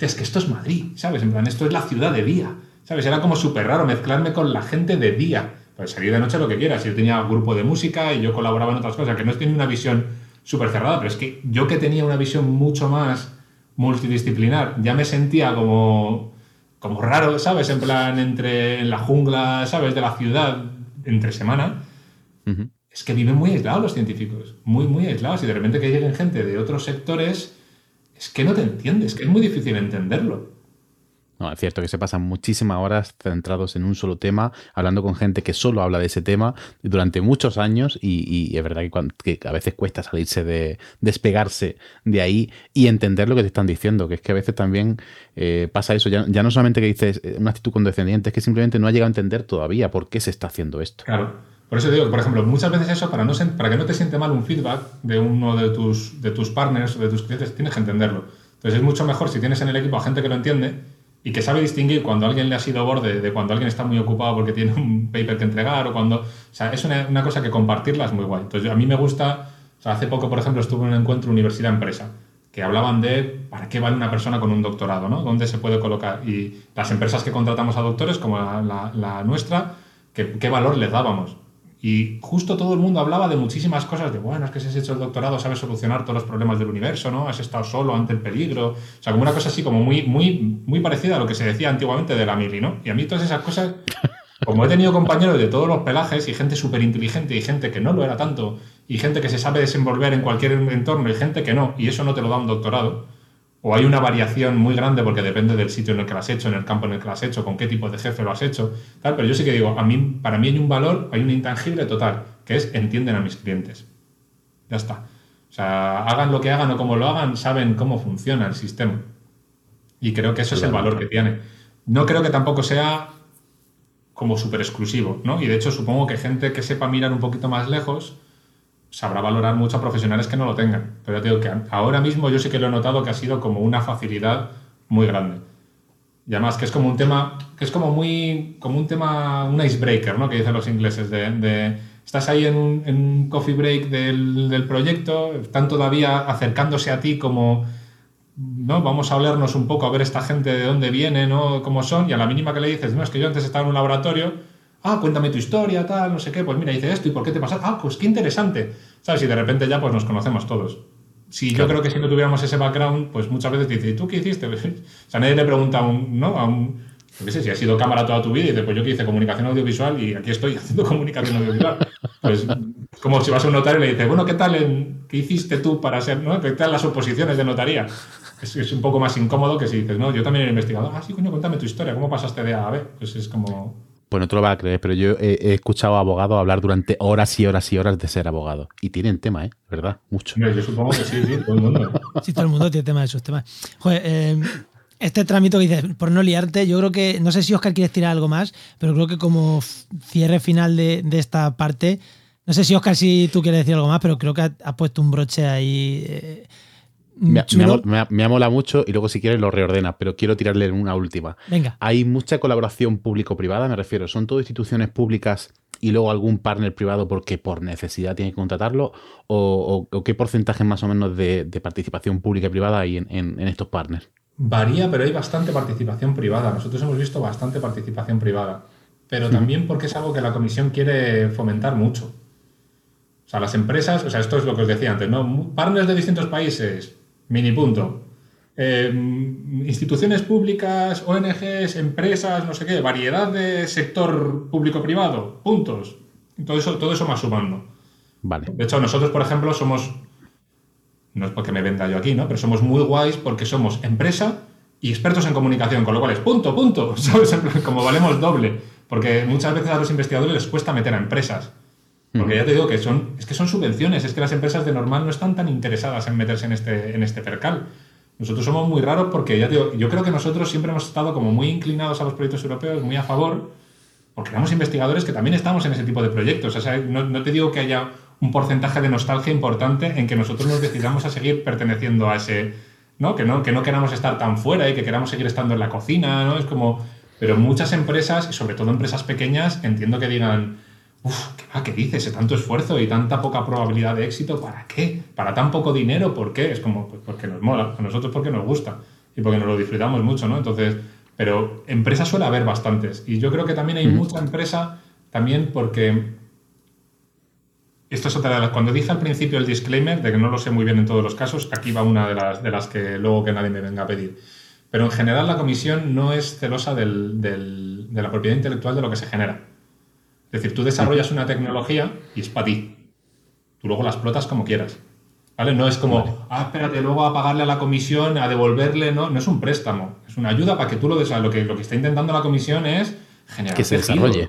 C: es que esto es Madrid, ¿sabes? En plan, esto es la ciudad de día, ¿sabes? Era como súper raro mezclarme con la gente de día. Pues salir de noche lo que quieras. Yo tenía grupo de música y yo colaboraba en otras cosas, que no es que una visión súper cerrada, pero es que yo que tenía una visión mucho más multidisciplinar, ya me sentía como, como raro, ¿sabes? En plan, entre en la jungla, ¿sabes? De la ciudad, entre semana es que viven muy aislados los científicos, muy, muy aislados. Y de repente que lleguen gente de otros sectores, es que no te entiendes, que es muy difícil entenderlo.
A: No, es cierto que se pasan muchísimas horas centrados en un solo tema, hablando con gente que solo habla de ese tema durante muchos años y, es verdad que, a veces cuesta salirse de, despegarse de ahí y entender lo que te están diciendo, que es que a veces también eh, pasa eso, ya, ya, no solamente que dices eh, una actitud condescendiente, es que simplemente no ha llegado a entender todavía por qué se está haciendo esto.
C: Claro. Por eso digo, por ejemplo, muchas veces eso, para, no, para que no te siente mal un feedback de uno de tus, de tus partners o de tus clientes, tienes que entenderlo. Entonces es mucho mejor si tienes en el equipo a gente que lo entiende y que sabe distinguir cuando alguien le ha sido borde de cuando alguien está muy ocupado porque tiene un paper que entregar o cuando... O sea, es una, una cosa que compartirla es muy guay. Entonces a mí me gusta... O sea, hace poco, por ejemplo, estuve en un encuentro universidad-empresa que hablaban de para qué vale una persona con un doctorado, ¿no? ¿Dónde se puede colocar? Y las empresas que contratamos a doctores, como la, nuestra, ¿qué, ¿qué valor les dábamos? Y justo todo el mundo hablaba de muchísimas cosas, de bueno, es que si has hecho el doctorado sabes solucionar todos los problemas del universo, ¿no? Has estado solo ante el peligro. O sea, como una cosa así como muy, muy, muy parecida a lo que se decía antiguamente de la mili, ¿no? Y a mí todas esas cosas, como he tenido compañeros de todos los pelajes y gente súper inteligente y gente que no lo era tanto, y gente que se sabe desenvolver en cualquier entorno y gente que no, y eso no te lo da un doctorado, o hay una variación muy grande porque depende del sitio en el que lo has hecho, en el campo en el que lo has hecho, con qué tipo de jefe lo has hecho, tal, pero yo sí que digo, a mí, para mí hay un valor, hay un intangible total, que es entienden a mis clientes. Ya está. O sea, hagan lo que hagan o como lo hagan, saben cómo funciona el sistema. Y creo que eso es el valor que tiene. No creo que tampoco sea como súper exclusivo, ¿no? Y de hecho supongo que gente que sepa mirar un poquito más lejos, sabrá valorar mucho a profesionales que no lo tengan. Pero te digo que ahora mismo yo sí que lo he notado que ha sido como una facilidad muy grande. Y además que es como un tema, que es como muy, como un tema, un icebreaker, ¿no? Que dicen los ingleses, de, estás ahí en un, coffee break del, proyecto, están todavía acercándose a ti como, ¿no? Vamos a olernos un poco a ver esta gente de dónde viene, ¿no? Cómo son, y a la mínima que le dices, no, es que yo antes estaba en un laboratorio, ah, cuéntame tu historia, tal, no sé qué, pues mira, hice esto y por qué te pasa, ah, pues qué interesante, ¿sabes? Y de repente ya pues nos conocemos todos. Si yo creo que si no tuviéramos ese background, pues muchas veces dices, ¿y tú qué hiciste? o sea, nadie le pregunta a un, ¿no? A un, qué sé, si has sido cámara toda tu vida y dices, pues yo que hice comunicación audiovisual y aquí estoy haciendo comunicación audiovisual. Pues como si vas a un notario y le dices, bueno, ¿qué tal, en, qué hiciste tú para ser, ¿no? ¿Qué tal las oposiciones de notaría? Es, es, un poco más incómodo que si dices, no, yo también he investigado, ah, sí, coño, cuéntame tu historia, ¿cómo pasaste de A a B? Pues es como
A: Pues no te lo vas a creer, pero yo he, escuchado a abogados hablar durante horas y horas y horas de ser abogado. Y tienen tema, ¿eh? ¿Verdad? Mucho.
C: Yo supongo que sí, sí, todo el mundo.
B: Sí, todo el mundo tiene tema de sus temas. Joder, eh, este trámite que dices, por no liarte, yo creo que, no sé si Oscar quieres tirar algo más, pero creo que como cierre final de, esta parte, no sé si Oscar si tú quieres decir algo más, pero creo que has puesto un broche ahí. Eh,
A: me, me, amola mucho y luego si quieres lo reordenas, pero quiero tirarle una última.
B: Venga.
A: Hay mucha colaboración público-privada, me refiero. ¿Son todo instituciones públicas y luego algún partner privado porque por necesidad tiene que contratarlo? ¿O, qué porcentaje más o menos de, participación pública y privada hay en, estos partners?
C: Varía, pero hay bastante participación privada. Nosotros hemos visto bastante participación privada. Pero también porque es algo que la comisión quiere fomentar mucho. O sea, las empresas, o sea, esto es lo que os decía antes, ¿no? Partners de distintos países, Mini punto. Eh, instituciones públicas, ONGs, empresas, no sé qué, variedad de sector público-privado, puntos. Todo eso, todo eso va sumando.
A: Vale.
C: De hecho, nosotros, por ejemplo, somos, no es porque me venda yo aquí, ¿no? Pero somos muy guays porque somos empresa y expertos en comunicación, con lo cual es punto, punto, ¿sabes? Como valemos doble. Porque muchas veces a los investigadores les cuesta meter a empresas. Porque ya te digo que son, es que son subvenciones, es que las empresas de normal no están tan interesadas en meterse en este, en este percal. Nosotros somos muy raros porque ya te digo, yo creo que nosotros siempre hemos estado como muy inclinados a los proyectos europeos, muy a favor, porque éramos investigadores que también estamos en ese tipo de proyectos. O sea, no, no te digo que haya un porcentaje de nostalgia importante en que nosotros nos decidamos a seguir perteneciendo a ese, ¿no? Que no, que no queramos estar tan fuera y que queramos seguir estando en la cocina, ¿no? Es como, pero muchas empresas, y sobre todo empresas pequeñas, entiendo que digan, Uf, ¿qué, dices? Tanto esfuerzo y tanta poca probabilidad de éxito, ¿para qué? ¿Para tan poco dinero? ¿Por qué? Es como, pues porque nos mola, a nosotros porque nos gusta y porque nos lo disfrutamos mucho, ¿no? Entonces, pero empresas suele haber bastantes. Y yo creo que también hay mucha empresa, también porque. Esto es otra de las. Cuando dije al principio el disclaimer de que no lo sé muy bien en todos los casos, aquí va una de las, de las que luego que nadie me venga a pedir. Pero en general la comisión no es celosa de la propiedad intelectual de lo que se genera. Es decir, tú desarrollas una tecnología y es para ti. Tú luego la explotas como quieras. ¿Vale? No es como, ah, espérate, luego a pagarle a la comisión, a devolverle, no, no es un préstamo, es una ayuda para que tú lo desarrolles. Lo que, lo que está intentando la comisión es generar
A: que se desarrolle.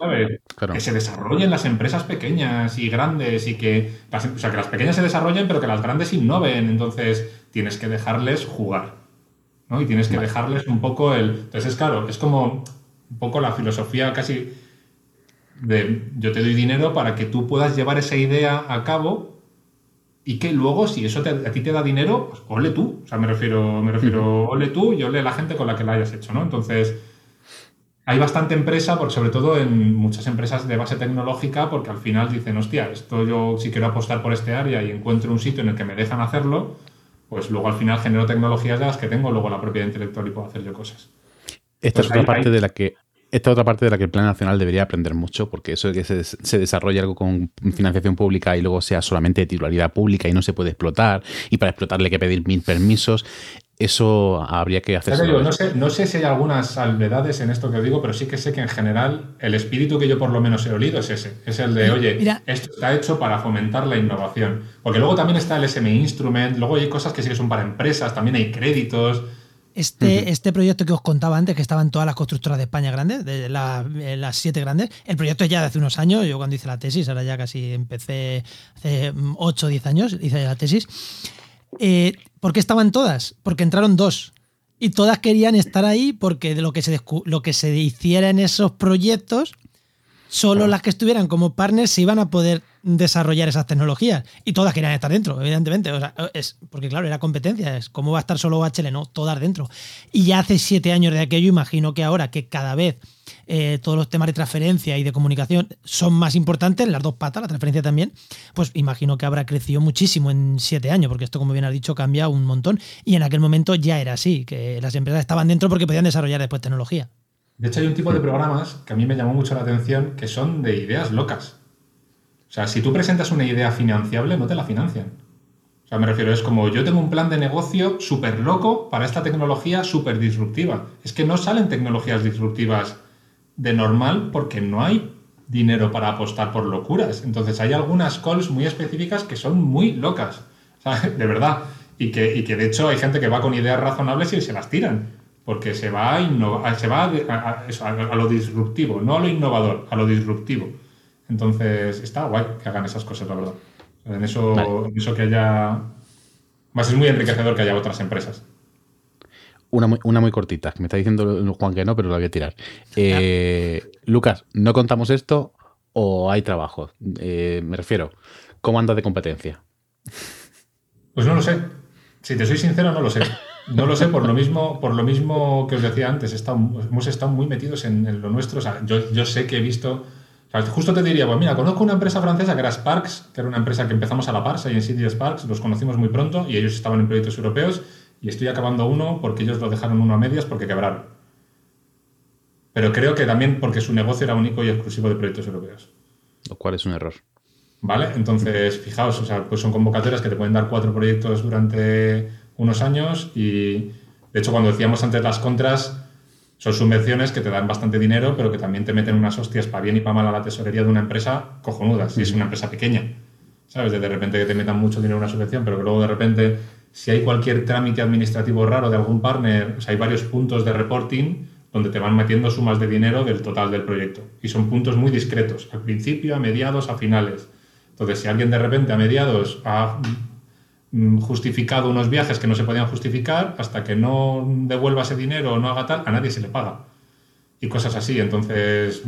C: Que se desarrollen las empresas pequeñas y grandes y que, o sea, que las pequeñas se desarrollen, pero que las grandes innoven. Entonces, tienes que dejarles jugar. ¿no? Y tienes que dejarles un poco el. Entonces, es claro, es como un poco la filosofía casi de yo te doy dinero para que tú puedas llevar esa idea a cabo y que luego, si eso a ti te da dinero, pues ole tú. O sea, me refiero, me refiero, ole tú y ole la gente con la que la hayas hecho, ¿no? Entonces, hay bastante empresa, porque sobre todo en muchas empresas de base tecnológica, porque al final dicen, hostia, esto yo si quiero apostar por este área y encuentro un sitio en el que me dejan hacerlo, pues luego al final genero tecnologías de las que tengo luego la propiedad intelectual y puedo hacer yo cosas.
A: Esta es otra parte de la que esta otra parte de la que el Plan Nacional debería aprender mucho, porque eso de que se, se, desarrolle algo con financiación pública y luego sea solamente de titularidad pública y no se puede explotar, y para explotarle hay que pedir mil permisos, eso habría que hacer.
C: no, sé, no sé si hay algunas salvedades en esto que os digo, pero sí que sé que en general el espíritu que yo por lo menos he olido es ese. Es el de, oye, esto está hecho para fomentar la innovación. Porque luego también está el SMI Instrument, luego hay cosas que sí que son para empresas, también hay créditos.
B: Este, este proyecto que os contaba antes, que estaban todas las constructoras de España grandes, de eh, las siete grandes, el proyecto es ya de hace unos años, yo cuando hice la tesis, ahora ya casi empecé hace 8 o 10 años, hice la tesis. Eh, ¿Por qué estaban todas? Porque entraron dos. Y todas querían estar ahí porque de lo que se, lo que se hiciera en esos proyectos, solo las que estuvieran como partners se iban a poder desarrollar esas tecnologías. Y todas querían estar dentro, evidentemente. es, porque claro, era competencia. Es cómo va a estar solo HL, no, todas dentro. Y ya hace siete años de aquello, imagino que ahora que cada vez eh, todos los temas de transferencia y de comunicación son más importantes, las dos patas, la transferencia también, pues imagino que habrá crecido muchísimo en siete años, porque esto, como bien has dicho, cambia un montón. Y en aquel momento ya era así, que las empresas estaban dentro porque podían desarrollar después tecnología.
C: De hecho, hay un tipo de programas que a mí me llamó mucho la atención que son de ideas locas. O sea, si tú presentas una idea financiable, no te la financian. O sea, me refiero, es como yo tengo un plan de negocio súper loco para esta tecnología súper disruptiva. Es que no salen tecnologías disruptivas de normal porque no hay dinero para apostar por locuras. Entonces hay algunas calls muy específicas que son muy locas, de verdad. Y que, y que de hecho hay gente que va con ideas razonables y se las tiran porque se va a innovar, se va a, lo disruptivo, no a lo innovador, a lo disruptivo. Entonces, está guay que hagan esas cosas, la verdad. En eso, en eso que haya. Más es muy enriquecedor que haya otras empresas.
A: Una muy, una muy cortita, me está diciendo Juan que no, pero la voy a tirar. Eh, Lucas, ¿no contamos esto o hay trabajo? Eh, me refiero, ¿cómo anda de competencia?
C: Pues no lo sé. Si te soy sincero, no lo sé. No lo sé por lo mismo, por lo mismo que os decía antes. hemos estado muy metidos en, lo nuestro. yo, sé que he visto. justo te diría, pues mira, conozco una empresa francesa que era Sparks, que era una empresa que empezamos a la par, en City Sparks, los conocimos muy pronto y ellos estaban en proyectos europeos y estoy acabando uno porque ellos lo dejaron uno a medias porque quebraron. Pero creo que también porque su negocio era único y exclusivo de proyectos europeos.
A: Lo cual es un error.
C: ¿Vale? Entonces, fijaos, o sea, pues son convocatorias que te pueden dar cuatro proyectos durante unos años y, de hecho, cuando decíamos antes las contras, son subvenciones que te dan bastante dinero, pero que también te meten unas hostias para bien y para mal a la tesorería de una empresa cojonudas, si es una empresa pequeña. ¿Sabes? De, de repente que te metan mucho dinero en una subvención, pero que luego de repente, si hay cualquier trámite administrativo raro de algún partner, o sea, hay varios puntos de reporting donde te van metiendo sumas de dinero del total del proyecto. Y son puntos muy discretos, al principio, a mediados, a finales. Entonces, si alguien de repente a mediados ha justificado unos viajes que no se podían justificar, hasta que no devuelva ese dinero o no haga tal, a nadie se le paga. Y cosas así. Entonces,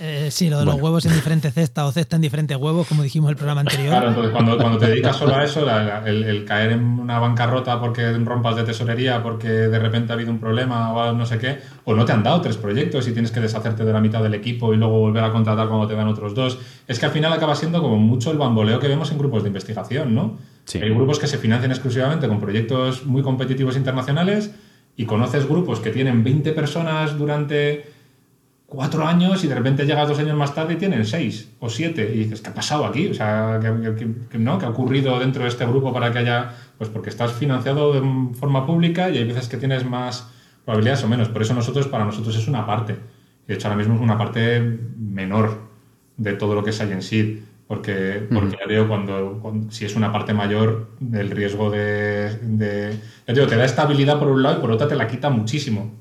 B: eh, sí, lo de los huevos en diferentes cestas o cesta en diferentes huevos, como dijimos en el programa anterior.
C: Claro, entonces cuando, cuando te dedicas solo a eso, el, caer en una bancarrota porque rompas de tesorería, porque de repente ha habido un problema o no sé qué, o no te han dado tres proyectos y tienes que deshacerte de la mitad del equipo y luego volver a contratar cuando te dan otros dos. Es que al final acaba siendo como mucho el bamboleo que vemos en grupos de investigación, ¿no? Hay grupos que se financian exclusivamente con proyectos muy competitivos internacionales y conoces grupos que tienen 20 personas durante cuatro años y de repente llegas dos años más tarde y tienen seis o siete. Y dices, ¿qué ha pasado aquí? O sea, ¿qué, ¿no? ¿qué ha ocurrido dentro de este grupo para que haya...? Pues porque estás financiado de forma pública y hay veces que tienes más probabilidades o menos. Por eso nosotros, para nosotros es una parte. De hecho, ahora mismo es una parte menor de todo lo que es INSEED. Porque, porque ya veo cuando, si es una parte mayor, el riesgo de... de ya digo, te da estabilidad por un lado y por otra te la quita muchísimo.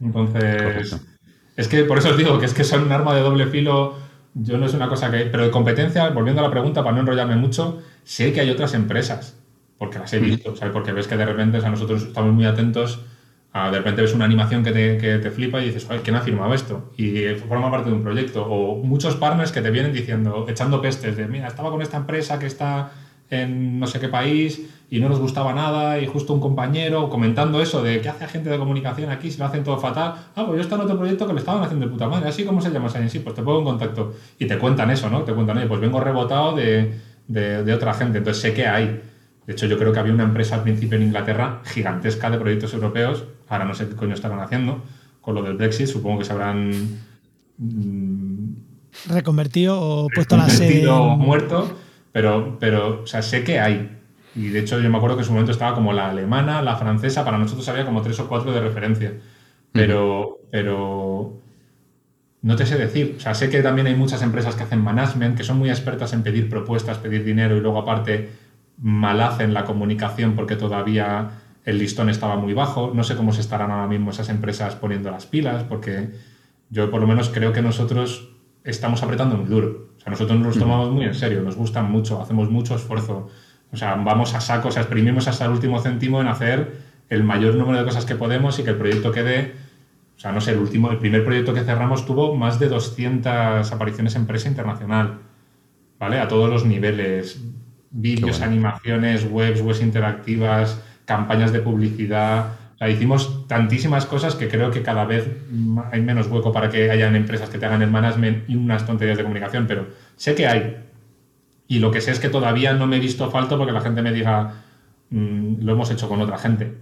C: Entonces... Es que por eso os digo que es que son un arma de doble filo. Yo no es una cosa que. Pero de competencia, volviendo a la pregunta, para no enrollarme mucho, sé que hay otras empresas, porque las he visto, ¿sabes? Porque ves que de repente, o nosotros estamos muy atentos. A, de repente ves una animación que te, que te flipa y dices, ¿quién ha firmado esto? Y forma parte de un proyecto. O muchos partners que te vienen diciendo, echando pestes de, mira, estaba con esta empresa que está en no sé qué país y no nos gustaba nada y justo un compañero comentando eso de qué hace agente de comunicación aquí si lo hacen todo fatal. Ah, pues yo estaba en otro proyecto que lo estaban haciendo de puta madre. Así como se llama en sí, pues te pongo en contacto. Y te cuentan eso, ¿no? Te cuentan, oye, pues vengo rebotado de, de, otra gente. Entonces sé que hay. De hecho, yo creo que había una empresa al principio en Inglaterra gigantesca de proyectos europeos. Ahora no sé qué coño estarán haciendo con lo del Brexit. Supongo que se habrán...
B: Mm, reconvertido o puesto la sede.
C: muerto pero, pero, o sea, sé que hay. Y de hecho yo me acuerdo que en su momento estaba como la alemana, la francesa, para nosotros había como tres o cuatro de referencia. Pero, pero no te sé decir. O sea, sé que también hay muchas empresas que hacen management, que son muy expertas en pedir propuestas, pedir dinero y luego aparte mal hacen la comunicación porque todavía el listón estaba muy bajo. No sé cómo se estarán ahora mismo esas empresas poniendo las pilas, porque yo por lo menos creo que nosotros estamos apretando muy duro. O sea, nosotros nos los tomamos muy en serio, nos gustan mucho, hacemos mucho esfuerzo. O sea, vamos a saco, o sea, exprimimos hasta el último céntimo en hacer el mayor número de cosas que podemos y que el proyecto quede. O sea, no sé, el último, el primer proyecto que cerramos tuvo más de 200 apariciones en prensa internacional, ¿vale? A todos los niveles. Vídeos, animaciones, webs, webs interactivas, campañas de publicidad, hicimos tantísimas cosas que creo que cada vez hay menos hueco para que hayan empresas que te hagan el management y unas tonterías de comunicación, pero sé que hay. Y lo que sé es que todavía no me he visto falto porque la gente me diga, mm, lo hemos hecho con otra gente.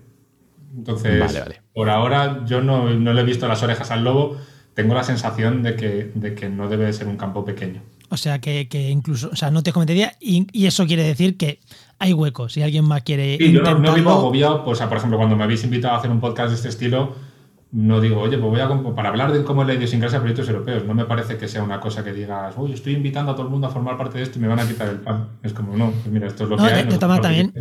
C: Entonces, por ahora yo no, le he visto las orejas al lobo. Tengo la sensación de que, de que no debe de ser un campo pequeño.
B: O sea, que, incluso, o sea, no te comentaría, y, y, eso quiere decir que hay huecos. Si alguien más quiere.
C: Sí, yo no, vivo agobiado, pues, por ejemplo, cuando me habéis invitado a hacer un podcast de este estilo, no digo, oye, pues voy a. Para hablar de cómo es la idiosincrasia de proyectos europeos, no me parece que sea una cosa que digas, uy, estoy invitando a todo el mundo a formar parte de esto y me van a quitar el pan. Es como, no, pues mira, esto es lo que hay.
B: también,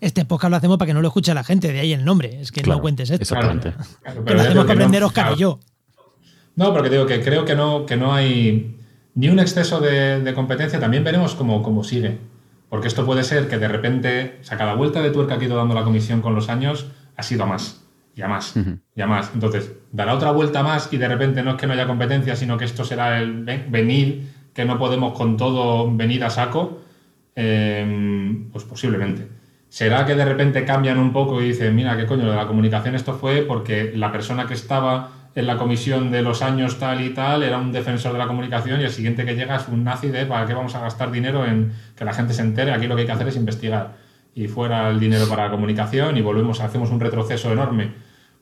B: este podcast lo hacemos para que no lo escuche la gente, de ahí el nombre, es que
A: Claro,
B: no cuentes esto.
A: Exactamente.
C: Claro,
B: Que
C: pero
B: lo hacemos que
C: que no-
B: aprender Oscar
C: claro.
B: y yo.
C: No, porque digo que creo que no, que no hay ni un exceso de, de competencia. También veremos cómo, cómo sigue. Porque esto puede ser que de repente, o sea, cada vuelta de tuerca que ha ido dando la comisión con los años ha sido a más, y a más, y a más. Entonces, dará otra vuelta más y de repente no es que no haya competencia, sino que esto será el ven- venir, que no podemos con todo venir a saco. Eh, pues posiblemente. ¿Será que de repente cambian un poco y dicen, mira, qué coño, lo de la comunicación esto fue porque la persona que estaba en la comisión de los años tal y tal era un defensor de la comunicación y el siguiente que llega es un nazi de para qué vamos a gastar dinero en que la gente se entere? Aquí lo que hay que hacer es investigar. Y fuera el dinero para la comunicación y volvemos, hacemos un retroceso enorme.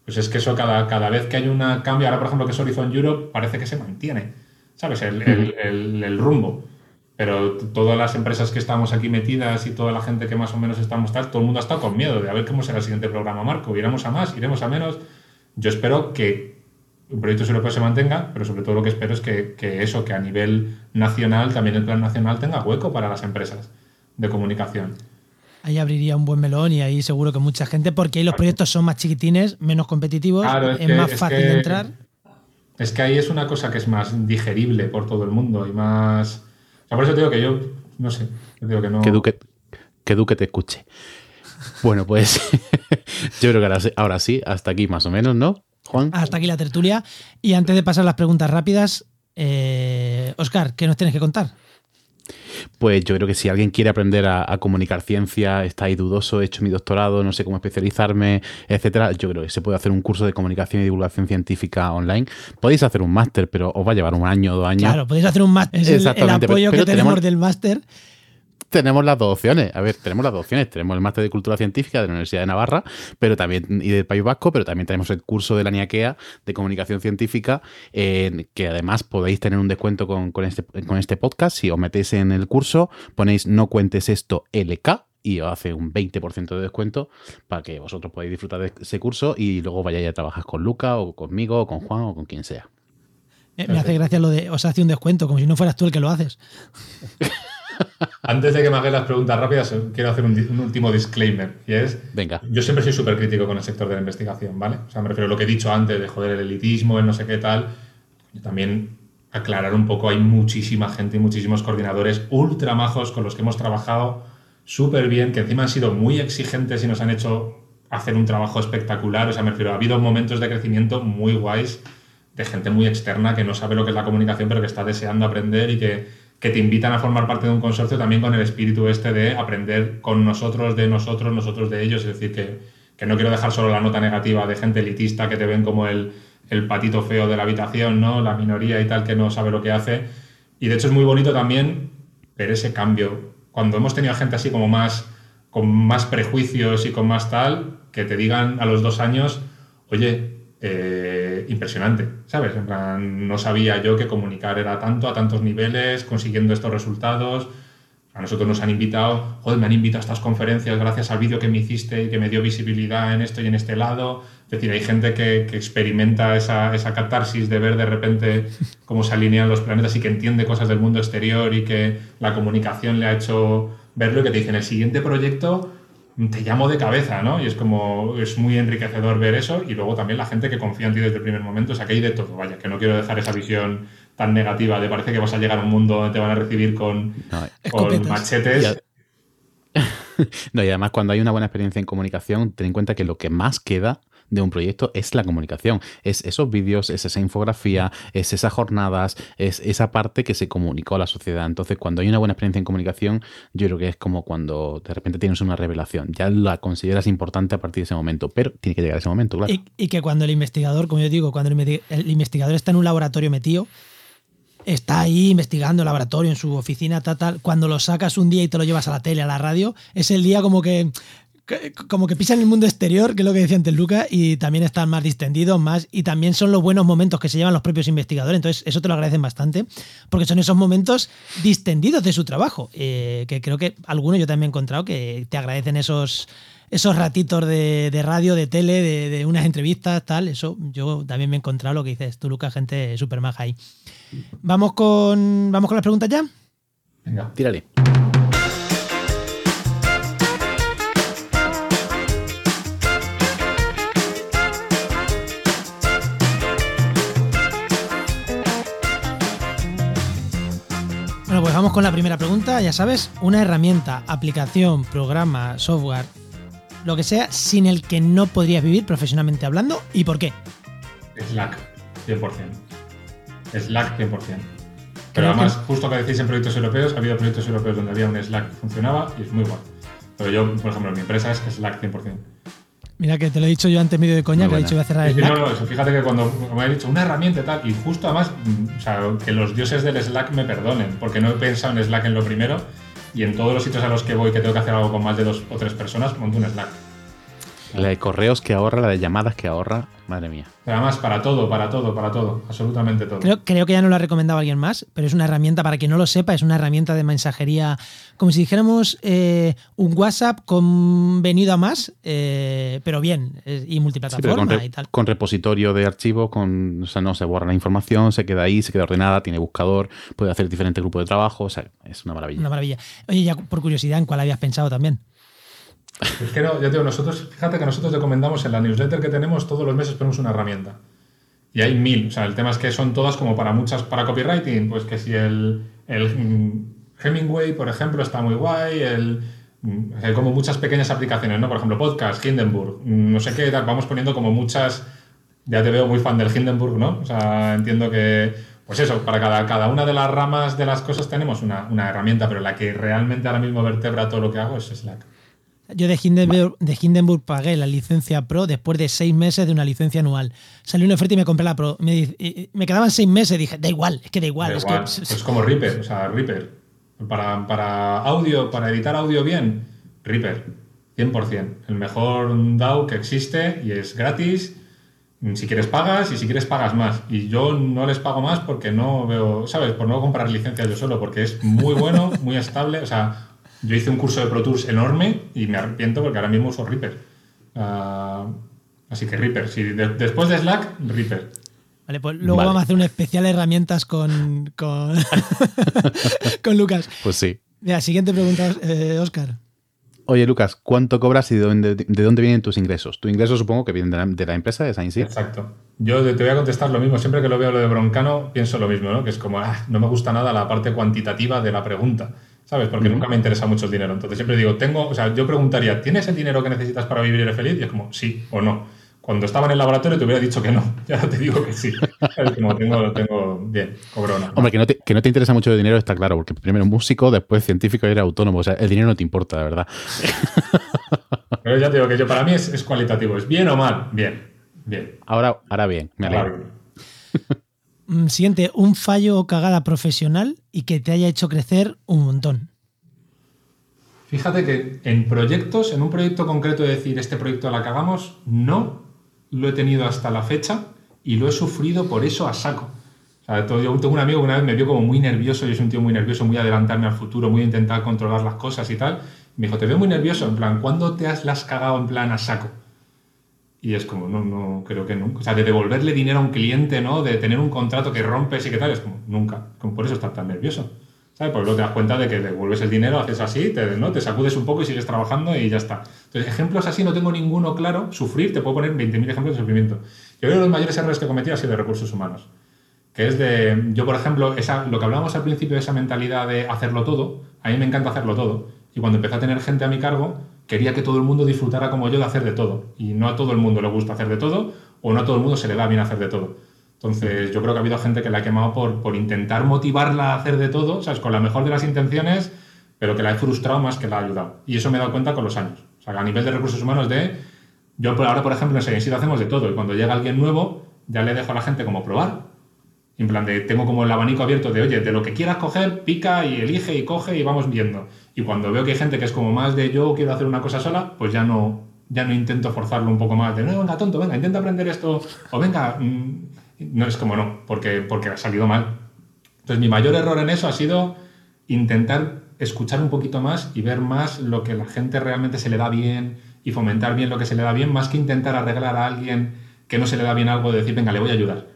C: Pues es que eso cada, cada vez que hay una cambio, ahora por ejemplo que es Horizon Europe, parece que se mantiene, ¿sabes? El, el- el- el rumbo. Pero todas las empresas que estamos aquí metidas y toda la gente que más o menos estamos tal, todo el mundo ha estado con miedo de a ver cómo será el siguiente programa, Marco. ¿Iremos a más? ¿Iremos a menos? Yo espero que el proyecto europeo se mantenga, pero sobre todo lo que espero es que, que eso, que a nivel nacional, también el plan nacional tenga hueco para las empresas de comunicación.
B: Ahí abriría un buen melón y ahí seguro que mucha gente, porque ahí los proyectos son más chiquitines, menos competitivos,
C: Claro,
B: es,
C: es que-
B: más
C: es
B: fácil
C: que-
B: de entrar.
C: Es que ahí es una cosa que es más digerible por todo el mundo y más... O sea, por eso te digo que yo, no sé, digo que no...
A: Que Duque, que Duque te escuche. Bueno, pues yo creo que ahora sí, hasta aquí más o menos, ¿no, Juan?
B: Hasta aquí la tertulia. Y antes de pasar las preguntas rápidas, eh, Oscar, ¿qué nos tienes que contar?
A: Pues yo creo que si alguien quiere aprender a, a comunicar ciencia, está ahí dudoso, he hecho mi doctorado, no sé cómo especializarme, etcétera, yo creo que se puede hacer un curso de comunicación y divulgación científica online. Podéis hacer un máster, pero os va a llevar un año o dos años.
B: Claro, podéis hacer un máster. Es el- el,
A: Exactamente, pero-
B: apoyo
A: pero
B: que tenemos
A: tenemos-
B: del máster.
A: Tenemos las dos opciones. A ver, tenemos las dos opciones. Tenemos el máster de cultura científica de la Universidad de Navarra, pero también y del País Vasco, pero también tenemos el curso de la NIAQUEA de comunicación científica, en que además podéis tener un descuento con, con este, con este podcast. Si os metéis en el curso, ponéis no cuentes esto LK y os hace un 20% de descuento para que vosotros podáis disfrutar de ese curso y luego vayáis a trabajar con Luca o conmigo o con Juan o con quien sea.
B: Eh, me hace gracia lo de os hace un descuento, como si no fueras tú el que lo haces.
C: Antes de que me hagáis las preguntas rápidas, quiero hacer un, un último disclaimer. Y es,
A: Venga.
C: yo siempre soy súper crítico con el sector de la investigación, ¿vale? O sea, me refiero a lo que he dicho antes de joder el elitismo, el no sé qué tal. Y también aclarar un poco, hay muchísima gente y muchísimos coordinadores ultra majos con los que hemos trabajado súper bien, que encima han sido muy exigentes y nos han hecho hacer un trabajo espectacular. O sea, me refiero, ha habido momentos de crecimiento muy guays de gente muy externa que no sabe lo que es la comunicación, pero que está deseando aprender y que, que te invitan a formar parte de un consorcio también con el espíritu este de aprender con nosotros, de nosotros, nosotros de ellos. Es decir, que, que no quiero dejar solo la nota negativa de gente elitista que te ven como el, el patito feo de la habitación, ¿no? La minoría y tal que no sabe lo que hace. Y de hecho es muy bonito también ver ese cambio. Cuando hemos tenido gente así como más, con más prejuicios y con más tal, que te digan a los dos años, oye, eh, impresionante, ¿sabes? No sabía yo que comunicar era tanto, a tantos niveles, consiguiendo estos resultados. A nosotros nos han invitado, joder, me han invitado a estas conferencias gracias al vídeo que me hiciste y que me dio visibilidad en esto y en este lado. Es decir, hay gente que, que experimenta esa, esa catarsis de ver de repente cómo se alinean los planetas y que entiende cosas del mundo exterior y que la comunicación le ha hecho verlo y que te dicen, el siguiente proyecto te llamo de cabeza, ¿no? Y es como, es muy enriquecedor ver eso y luego también la gente que confía en ti desde el primer momento, o sea, que hay de todo, vaya, que no quiero dejar esa visión tan negativa de parece que vas a llegar a un mundo donde te van a recibir con,
A: No,
C: con
B: Escopetas.
C: machetes.
A: No, y además cuando hay una buena experiencia en comunicación, ten en cuenta que lo que más queda de un proyecto es la comunicación. Es esos vídeos, es esa infografía, es esas jornadas, es esa parte que se comunicó a la sociedad. Entonces, cuando hay una buena experiencia en comunicación, yo creo que es como cuando de repente tienes una revelación. Ya la consideras importante a partir de ese momento, pero tiene que llegar ese momento, claro.
B: Y, que cuando el investigador, como yo digo, cuando el, el investigador está en un laboratorio metido, está ahí investigando el laboratorio en su oficina, tal, tal. Cuando lo sacas un día y te lo llevas a la tele, a la radio, es el día como que- como que pisan el mundo exterior, que es lo que decía antes Luca, y también están más distendidos, más, y también son los buenos momentos que se llevan los propios investigadores. Entonces, eso te lo agradecen bastante, porque son esos momentos distendidos de su trabajo. eh, que creo que algunos yo también he encontrado que te agradecen esos, esos ratitos de, de radio, de tele, de, de unas entrevistas, tal. Eso yo también me he encontrado lo que dices tú, Luca, gente súper maja ahí. Vamos con, vamos con las preguntas ya.
C: Venga.
A: Tírale.
B: Vamos con la primera pregunta. Ya sabes, una herramienta, aplicación, programa, software, lo que sea, sin el que no podrías vivir profesionalmente hablando y por qué.
C: Slack, 100%. Slack, 100%. Pero además, justo que decís en proyectos europeos, ha habido proyectos europeos donde había un Slack que funcionaba y es muy bueno. Pero yo, por ejemplo, mi empresa es Slack 100%.
B: Mira que te lo he dicho yo antes medio de coña, que he dicho voy a cerrar el Slack.
C: No, no, fíjate que cuando me ha dicho una herramienta y tal, y justo además, mm, o sea, que los dioses del Slack me perdonen, porque no he pensado en Slack en lo primero, y en todos los sitios a los que voy que tengo que hacer algo con más de dos o tres personas, monto un Slack.
A: La de correos que ahorra, la de llamadas que ahorra, madre mía.
C: Pero además, para todo, para todo, para todo, absolutamente todo.
B: Creo, creo que ya no lo ha recomendado alguien más, pero es una herramienta, para quien no lo sepa, es una herramienta de mensajería, como si dijéramos eh, un WhatsApp convenido a más, eh, pero bien, y multiplataforma
A: con,
B: y tal.
A: Con repositorio de archivos, con, o sea, no se borra la información, se queda ahí, se queda ordenada, tiene buscador, puede hacer diferentes grupos de trabajo, o sea, es una maravilla.
B: Una maravilla. Oye, ya por curiosidad, ¿en cuál habías pensado también?
C: Es que no, digo, nosotros, fíjate que nosotros recomendamos en la newsletter que tenemos todos los meses ponemos una herramienta. Y hay mil. O sea, el tema es que son todas como para muchas, para copywriting, pues que si el, el Hemingway, por ejemplo, está muy guay, el, hay como muchas pequeñas aplicaciones, ¿no? Por ejemplo, podcast, Hindenburg, no sé qué, vamos poniendo como muchas, ya te veo muy fan del Hindenburg, ¿no? O sea, entiendo que, pues eso, para cada, cada una de las ramas de las cosas tenemos una, una herramienta, pero la que realmente ahora mismo vertebra todo lo que hago es Slack.
B: Yo de Hindenburg, de Hindenburg pagué la licencia Pro después de seis meses de una licencia anual. Salió una oferta y me compré la Pro. Me, me quedaban seis meses. Dije, da igual, es que da igual. es,
C: como Reaper, o sea, Reaper. Para, para, audio, para editar audio bien, Reaper. 100%. El mejor DAW que existe y es gratis. Si quieres pagas y si quieres pagas más. Y yo no les pago más porque no veo, ¿sabes? Por no comprar licencias yo solo, porque es muy bueno, muy estable. O sea, yo hice un curso de Pro Tools enorme y me arrepiento porque ahora mismo uso Reaper. Ah, así que Reaper, si después de Slack, Reaper.
B: Vale, pues luego vamos a hacer un especial de herramientas con, con, Lucas.
A: Pues sí.
B: Mira, siguiente pregunta, Oscar. Eh,
A: Oye, Lucas, ¿cuánto cobras y de dónde, de dónde vienen tus ingresos? Tu ingreso supongo que viene de la, empresa de Science
C: Exacto. Yo te voy a contestar lo mismo. Siempre que lo veo lo de Broncano, pienso lo mismo, ¿no? Que es como, ah, no me gusta nada la parte cuantitativa de la pregunta. ¿Sabes? Porque nunca me interesa mucho el dinero. Entonces siempre digo, tengo, o sea, yo preguntaría, ¿tienes el dinero que necesitas para vivir y eres feliz? Y es como, sí o no. Cuando estaba en el laboratorio te hubiera dicho que no, ya te digo que sí. Es como, tengo, tengo, bien, cobrona.
A: Hombre, que no, te, que no te interesa mucho el dinero está claro, porque primero músico, después científico y eres autónomo. O sea, el dinero no te importa, de verdad.
C: Pero ya te digo que yo, para mí es, cualitativo. ¿Es bien o mal? Bien, bien.
A: Ahora, ahora bien, me alegro.
B: siguiente, un fallo o cagada profesional y que te haya hecho crecer un montón.
C: Fíjate que en proyectos, en un proyecto concreto de decir este proyecto la cagamos, no lo he tenido hasta la fecha y lo he sufrido por eso a saco. O sea, yo tengo un amigo que una vez me vio como muy nervioso, yo soy un tío muy nervioso, muy adelantarme al futuro, muy intentar controlar las cosas y tal. Me dijo, te veo muy nervioso, en plan, ¿cuándo te has las cagado en plan a saco? Y es como, no, no, creo que nunca. O sea, de devolverle dinero a un cliente, ¿no? De tener un contrato que rompes y que tal, es como, nunca. Como por eso estás tan nervioso. ¿Sabes? Porque luego te das cuenta de que devuelves el dinero, haces así, te, ¿no? te sacudes un poco y sigues trabajando y ya está. Entonces, ejemplos así no tengo ninguno claro. Sufrir, te puedo poner 20.000 ejemplos de sufrimiento. Yo creo que los mayores errores que he cometido han sido de recursos humanos. Que es de, yo por ejemplo, esa, lo que hablábamos al principio de esa mentalidad de hacerlo todo, a mí me encanta hacerlo todo. Y cuando empecé a tener gente a mi cargo, quería que todo el mundo disfrutara como yo de hacer de todo. Y no a todo el mundo le gusta hacer de todo, o no a todo el mundo se le da bien hacer de todo. Entonces, yo creo que ha habido gente que la ha quemado por, por intentar motivarla a hacer de todo, ¿sabes? Con la mejor de las intenciones, pero que la he frustrado más que la ha ayudado. Y eso me he dado cuenta con los años. O sea, a nivel de recursos humanos de... Yo ahora, por ejemplo, en Science hacemos de todo. Y cuando llega alguien nuevo, ya le dejo a la gente como probar. En plan de, tengo como el abanico abierto de, oye, de lo que quieras coger, pica y elige y coge y vamos viendo. Y cuando veo que hay gente que es como más de yo quiero hacer una cosa sola, pues ya no, ya no intento forzarlo un poco más de no, venga, tonto, venga, intenta aprender esto, o venga, mm, no es como no, porque, porque ha salido mal. Entonces, mi mayor error en eso ha sido intentar escuchar un poquito más y ver más lo que la gente realmente se le da bien y fomentar bien lo que se le da bien, más que intentar arreglar a alguien que no se le da bien algo, de decir, venga, le voy a ayudar.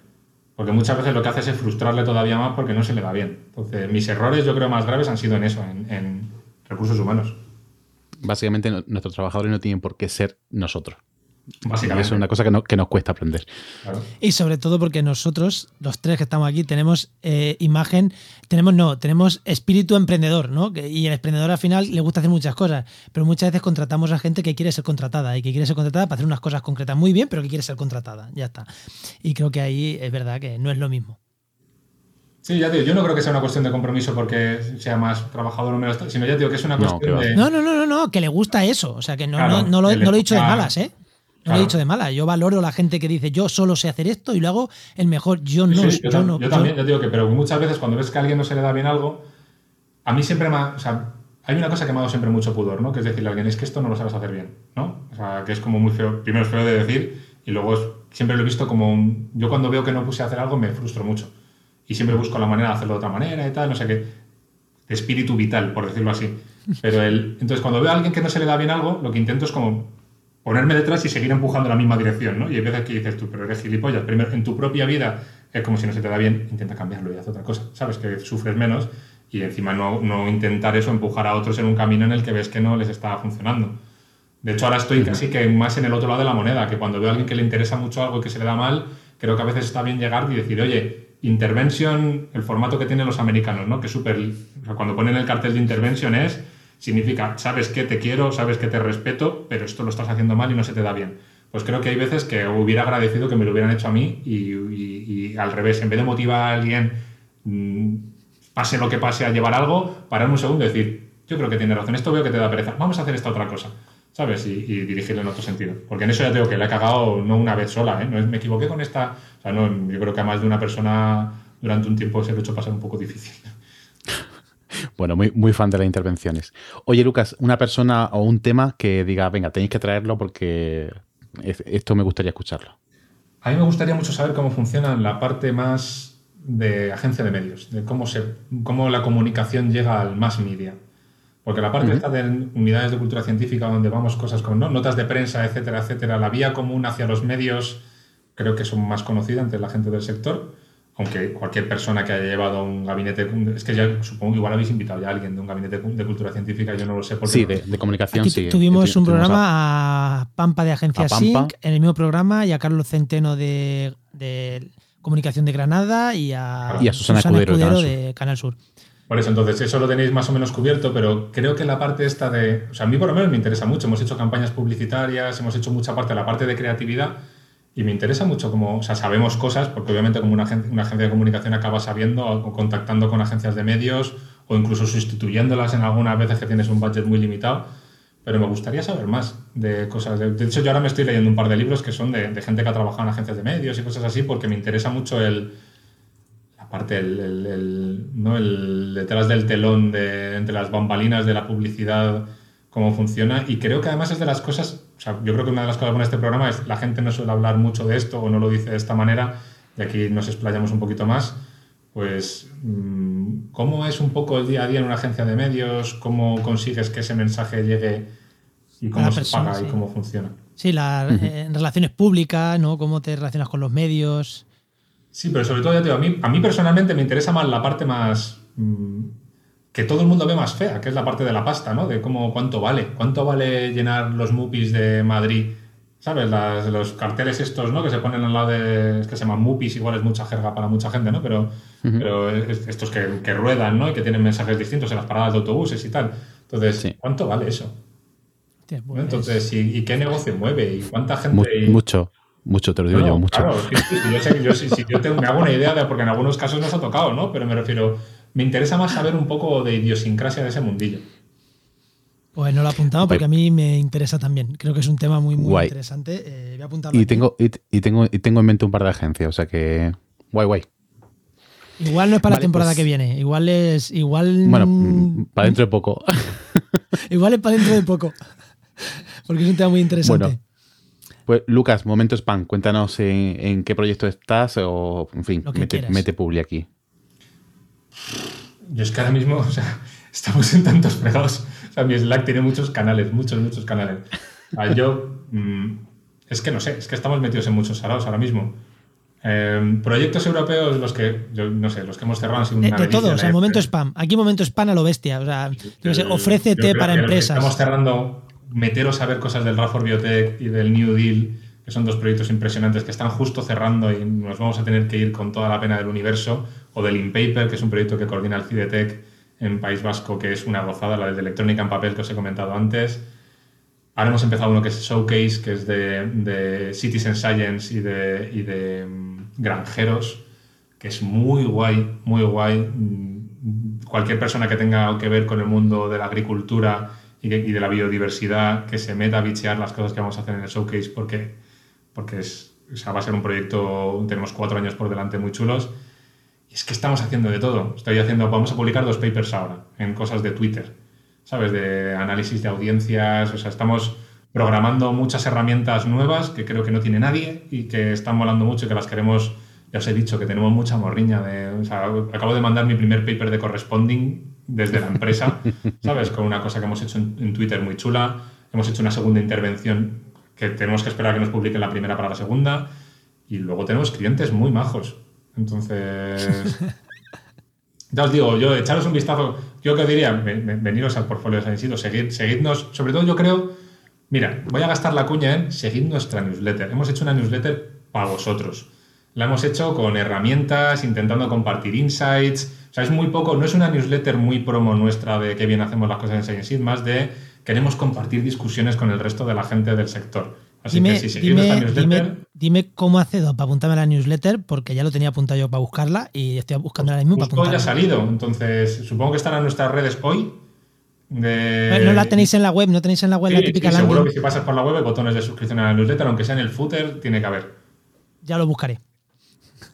C: Porque muchas veces lo que hace es frustrarle todavía más porque no se le da bien. Entonces, mis errores, yo creo, más graves han sido en eso, en recursos humanos.
A: Básicamente nuestros trabajadores no tienen por qué ser nosotros.
C: Básicamente.
A: Es una cosa que, no, que nos cuesta aprender.
C: Claro.
B: Y sobre todo porque nosotros, los tres que estamos aquí, tenemos eh, imagen, tenemos no, tenemos espíritu emprendedor, ¿no? Y el emprendedor al final le gusta hacer muchas cosas, pero muchas veces contratamos a gente que quiere ser contratada y que quiere ser contratada para hacer unas cosas concretas muy bien, pero que quiere ser contratada. Ya está. Y creo que ahí es verdad que no es lo mismo.
C: Sí, ya te digo, yo no creo que sea una cuestión de compromiso porque sea más trabajador o menos, sino ya te digo que es una cuestión de...
B: No, no, no, no, no, que le gusta eso. O sea, que no,
C: Claro,
B: no, no lo, no he dicho de malas, ¿eh? No lo he dicho de malas. Yo valoro la gente que dice, yo solo sé hacer esto y lo hago el mejor. Yo no.
C: sí, yo,
B: yo no
C: yo
B: yo-
C: también, ya te digo que, pero muchas veces cuando ves que a alguien no se le da bien algo, a mí siempre me ha, o sea, hay una cosa que me ha dado siempre mucho pudor, ¿no? Que es decirle a alguien, es que esto no lo sabes hacer bien, ¿no? O sea, que es como muy feo, primero es feo de decir y luego es- siempre lo he visto como un, yo cuando veo que no puse a hacer algo me frustro mucho y siempre busco la manera de hacerlo de otra manera y tal, no sé qué, de espíritu vital, por decirlo así. Pero el, entonces cuando veo a alguien que no se le da bien algo, lo que intento es como ponerme detrás y seguir empujando en la misma dirección, ¿no? Y hay veces que dices tú, pero eres gilipollas. Primero, en tu propia vida es como si no se te da bien, intenta cambiarlo y haz otra cosa. Sabes que sufres menos y encima no, no intentar eso, empujar a otros en un camino en el que ves que no les está funcionando. De hecho, ahora estoy casi que más en el otro lado de la moneda, que cuando veo a alguien que le interesa mucho algo y que se le da mal, creo que a veces está bien llegar y decir, oye, intervention, el formato que tienen los americanos, ¿no? Que súper, cuando ponen el cartel de intervention es, significa, sabes que te quiero, sabes que te respeto, pero esto lo estás haciendo mal y no se te da bien. Pues creo que hay veces que hubiera agradecido que me lo hubieran hecho a mí y al revés, en vez de motivar a alguien, mm, pase lo que pase a llevar algo, parar un segundo y decir, yo creo que tiene razón, esto veo que te da pereza, vamos a hacer esta otra cosa, ¿sabes? Y, y dirigirle en otro sentido. Porque en eso ya tengo que le he cagado no una vez sola, ¿eh? No es, me equivoqué con esta, o sea, no, yo creo que a más de una persona durante un tiempo se lo he hecho pasar un poco difícil.
A: Bueno, muy, muy fan de las intervenciones. Oye, Lucas, una persona o un tema que diga, venga, tenéis que traerlo porque es- esto me gustaría escucharlo.
C: A mí me gustaría mucho saber cómo funciona la parte más de agencia de medios, de cómo, se, cómo la comunicación llega al más media. Porque la parte esta de unidades de cultura científica, donde vamos cosas con ¿no? notas de prensa, etcétera, etcétera, la vía común hacia los medios creo que son más conocida entre la gente del sector, aunque cualquier persona que haya llevado un gabinete, es que ya supongo que igual habéis invitado ya a alguien de un gabinete de cultura científica, yo no lo sé porque
A: Sí, de, de comunicación,
B: Aquí
A: sí.
B: tuvimos
A: Tu-
B: un
A: tuvimos
B: programa a, Pampa de Agencia
A: Pampa.
B: Sync en el mismo programa y a Carlos Centeno de, de Comunicación de Granada y a,
A: Y a Susana Escudero de Canal Sur.
B: de Canal Sur.
C: Por eso, entonces, eso lo tenéis más o menos cubierto, pero creo que la parte esta de. O sea, a mí por lo menos me interesa mucho. Hemos hecho campañas publicitarias, hemos hecho mucha parte de la parte de creatividad y me interesa mucho como. O sea, sabemos cosas, porque obviamente, como una, agen- una agencia de comunicación acaba sabiendo o contactando con agencias de medios o incluso sustituyéndolas en algunas veces que tienes un budget muy limitado. Pero me gustaría saber más de cosas. De, de hecho, yo ahora me estoy leyendo un par de libros que son de, de gente que ha trabajado en agencias de medios y cosas así, porque me interesa mucho el la parte, el, el- el- ¿no? el detrás del telón, de, entre las bambalinas de la publicidad, cómo funciona. Y creo que además es de las cosas, o sea, yo creo que una de las cosas buenas de este programa es la gente no suele hablar mucho de esto o no lo dice de esta manera, y aquí nos explayamos un poquito más. Pues, mm, ¿cómo es un poco el día a día en una agencia de medios? ¿Cómo consigues que ese mensaje llegue y cómo se
B: persona,
C: paga
B: sí.
C: y cómo funciona?
B: Sí, la, eh, en relaciones públicas, ¿no? Cómo te relacionas con los medios.
C: Sí, pero sobre todo, ya te digo, a mí, a mí personalmente me interesa más la parte más. mm, que todo el mundo ve más fea, que es la parte de la pasta, ¿no? De cómo, cuánto vale. ¿Cuánto vale llenar los MUPIs de Madrid? ¿Sabes? Las- los carteles estos, ¿no? Que se ponen al lado de. Es que se llaman MUPIs, igual es mucha jerga para mucha gente, ¿no? Pero, pero es- estos que, que ruedan, ¿no? Y que tienen mensajes distintos en las paradas de autobuses y tal. Entonces,
A: Sí.
C: ¿cuánto vale eso? Entonces, ¿y, y qué negocio mueve? ¿Y cuánta gente.?
A: Mu-
C: y-
A: mucho, mucho, te lo digo
C: no,
A: yo, mucho.
C: Claro, sí, sí, sí, yo sé que yo, sí, sí, yo tengo- me hago una idea de, porque en algunos casos nos ha tocado, ¿no? Pero me refiero, me interesa más saber un poco de idiosincrasia de ese mundillo.
B: pues no lo he apuntado porque a mí me interesa también. Creo que es un tema muy, muy
A: Guay.
B: interesante. Eh, voy a apuntarlo
A: Y
B: aquí.
A: tengo, y, y tengo, y tengo en mente un par de agencias, o sea que. Guay, guay.
B: Igual no es para
A: Vale,
B: la temporada
A: pues-
B: que viene. Igual es. Igual.
A: Bueno,
B: mm,
A: para dentro de poco.
B: Igual es para dentro de poco. Porque es un tema muy interesante.
A: Bueno, Pues, Lucas, momento spam. Cuéntanos en, en qué proyecto estás o, en fin, mete, mete publi aquí.
C: Yo es que ahora mismo, o sea, estamos en tantos fregados. O sea, mi Slack tiene muchos canales, muchos, muchos canales. Yo, mm, es que no sé, es que estamos metidos en muchos salados ahora mismo. Eh, proyectos europeos, los que, yo no sé, los que hemos cerrado han sido
B: De,
C: una
B: de todo, o sea,
C: F.
B: momento spam. Aquí momento spam a lo bestia. O sea, yo sé,
C: Yo- yo
B: ofrécete para empresas.
C: Estamos cerrando meteros a ver cosas del Radford Biotech y del New Deal, que son dos proyectos impresionantes que están justo cerrando y nos vamos a tener que ir con toda la pena del universo, o del InPaper, que es un proyecto que coordina el CIDETEC en País Vasco, que es una gozada, la de electrónica en papel que os he comentado antes. Ahora hemos empezado uno que es Showcase, que es de, de Citizen Science y de, y de mm, granjeros, que es muy guay, muy guay. Mm, cualquier persona que tenga que ver con el mundo de la agricultura y, de la biodiversidad, que se meta a bichear las cosas que vamos a hacer en el Showcase, porque, porque es, va a ser un proyecto, tenemos cuatro años por delante muy chulos. Y es que estamos haciendo de todo. Estoy haciendo, vamos a publicar dos papers ahora en cosas de Twitter ¿sabes? De análisis de audiencias, o sea, estamos programando muchas herramientas nuevas que creo que no tiene nadie y que están molando mucho y que las queremos, ya os he dicho, que tenemos mucha morriña. De, o sea, acabo de mandar mi primer paper de corresponding desde la empresa, ¿sabes? Con una cosa que hemos hecho en, Twitter muy chula. Hemos hecho una segunda intervención que tenemos que esperar a que nos publiquen la primera para la segunda. Y luego tenemos clientes muy majos. Entonces, ya os digo, yo echaros un vistazo, yo que diría, veniros al portfolio de San Isidro, seguid, seguidnos, sobre todo yo creo, mira, voy a gastar la cuña en seguid nuestra newsletter. Hemos hecho una newsletter para vosotros. La hemos hecho con herramientas, intentando compartir insights. O sea, es muy poco, no es una newsletter muy promo nuestra de qué bien hacemos las cosas en Science más de queremos compartir discusiones con el resto de la gente del sector. Así
B: dime,
C: que si
B: dime, newsletter, dime, cómo accedo para apuntarme a la newsletter, porque ya lo tenía apuntado yo para buscarla y estoy buscando ahora mismo para apuntarla.
C: ya ha salido, entonces supongo que estarán en nuestras redes hoy.
B: No la tenéis en la web, no tenéis en la web la típica
C: sí, Seguro que si pasas por la web hay botones de suscripción a la newsletter, aunque sea en el footer, tiene que haber.
B: Ya lo buscaré.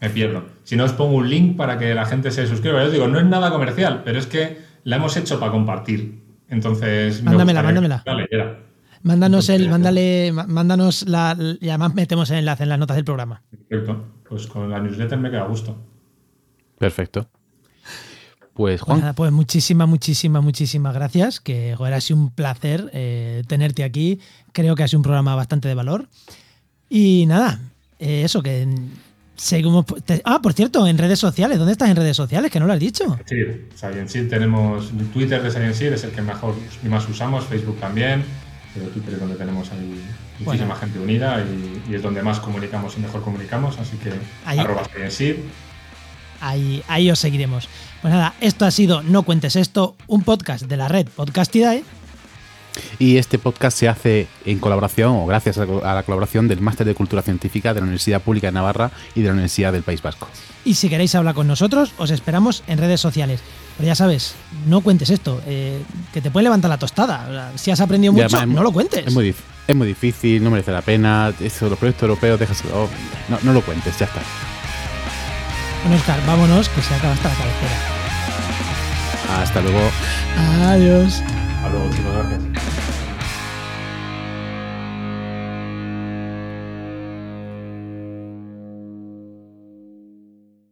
C: Me pierdo. Si no, os pongo un link para que la gente se suscriba. Yo os digo, no es nada comercial, pero es que la hemos hecho para compartir. Entonces.
B: Mándamela, mándamela. Dale, era. Mándanos el, mándale, mándanos la, y además metemos el enlace en las notas del programa.
C: Perfecto. Pues con la newsletter me queda gusto.
A: Perfecto. Pues Juan.
B: Pues, muchísimas, muchísimas, muchísimas gracias. Que joder, ha sido un placer eh, tenerte aquí. Creo que ha sido un programa bastante de valor. Y nada, eh, eso que seguimos. ah, por cierto, en redes sociales. ¿Dónde estás en redes sociales? Que no lo has dicho.
C: Sí, Science tenemos Twitter de Science es el que mejor y más usamos, Facebook también pero Twitter es donde tenemos ahí muchísima gente unida y, es donde más comunicamos y mejor comunicamos, así que ahí, arroba
B: ahí, ahí os seguiremos. Pues nada, esto ha sido No Cuentes Esto, un podcast de la red Podcastidae.
A: Y este podcast se hace en colaboración o gracias a la colaboración del Máster de Cultura Científica de la Universidad Pública de Navarra y de la Universidad del País Vasco.
B: Y si queréis hablar con nosotros, os esperamos en redes sociales. Pero ya sabes, no cuentes esto, eh, que te puede levantar la tostada. Si has aprendido mucho, no lo cuentes.
A: Es muy, es muy difícil, no merece la pena. Eso, los proyectos europeos, déjaselo. No, no lo cuentes, ya está.
B: Bueno, Oscar, vámonos, que se acaba hasta la cabecera.
A: Hasta luego.
B: Adiós.
C: Hasta luego, muchísimas gracias.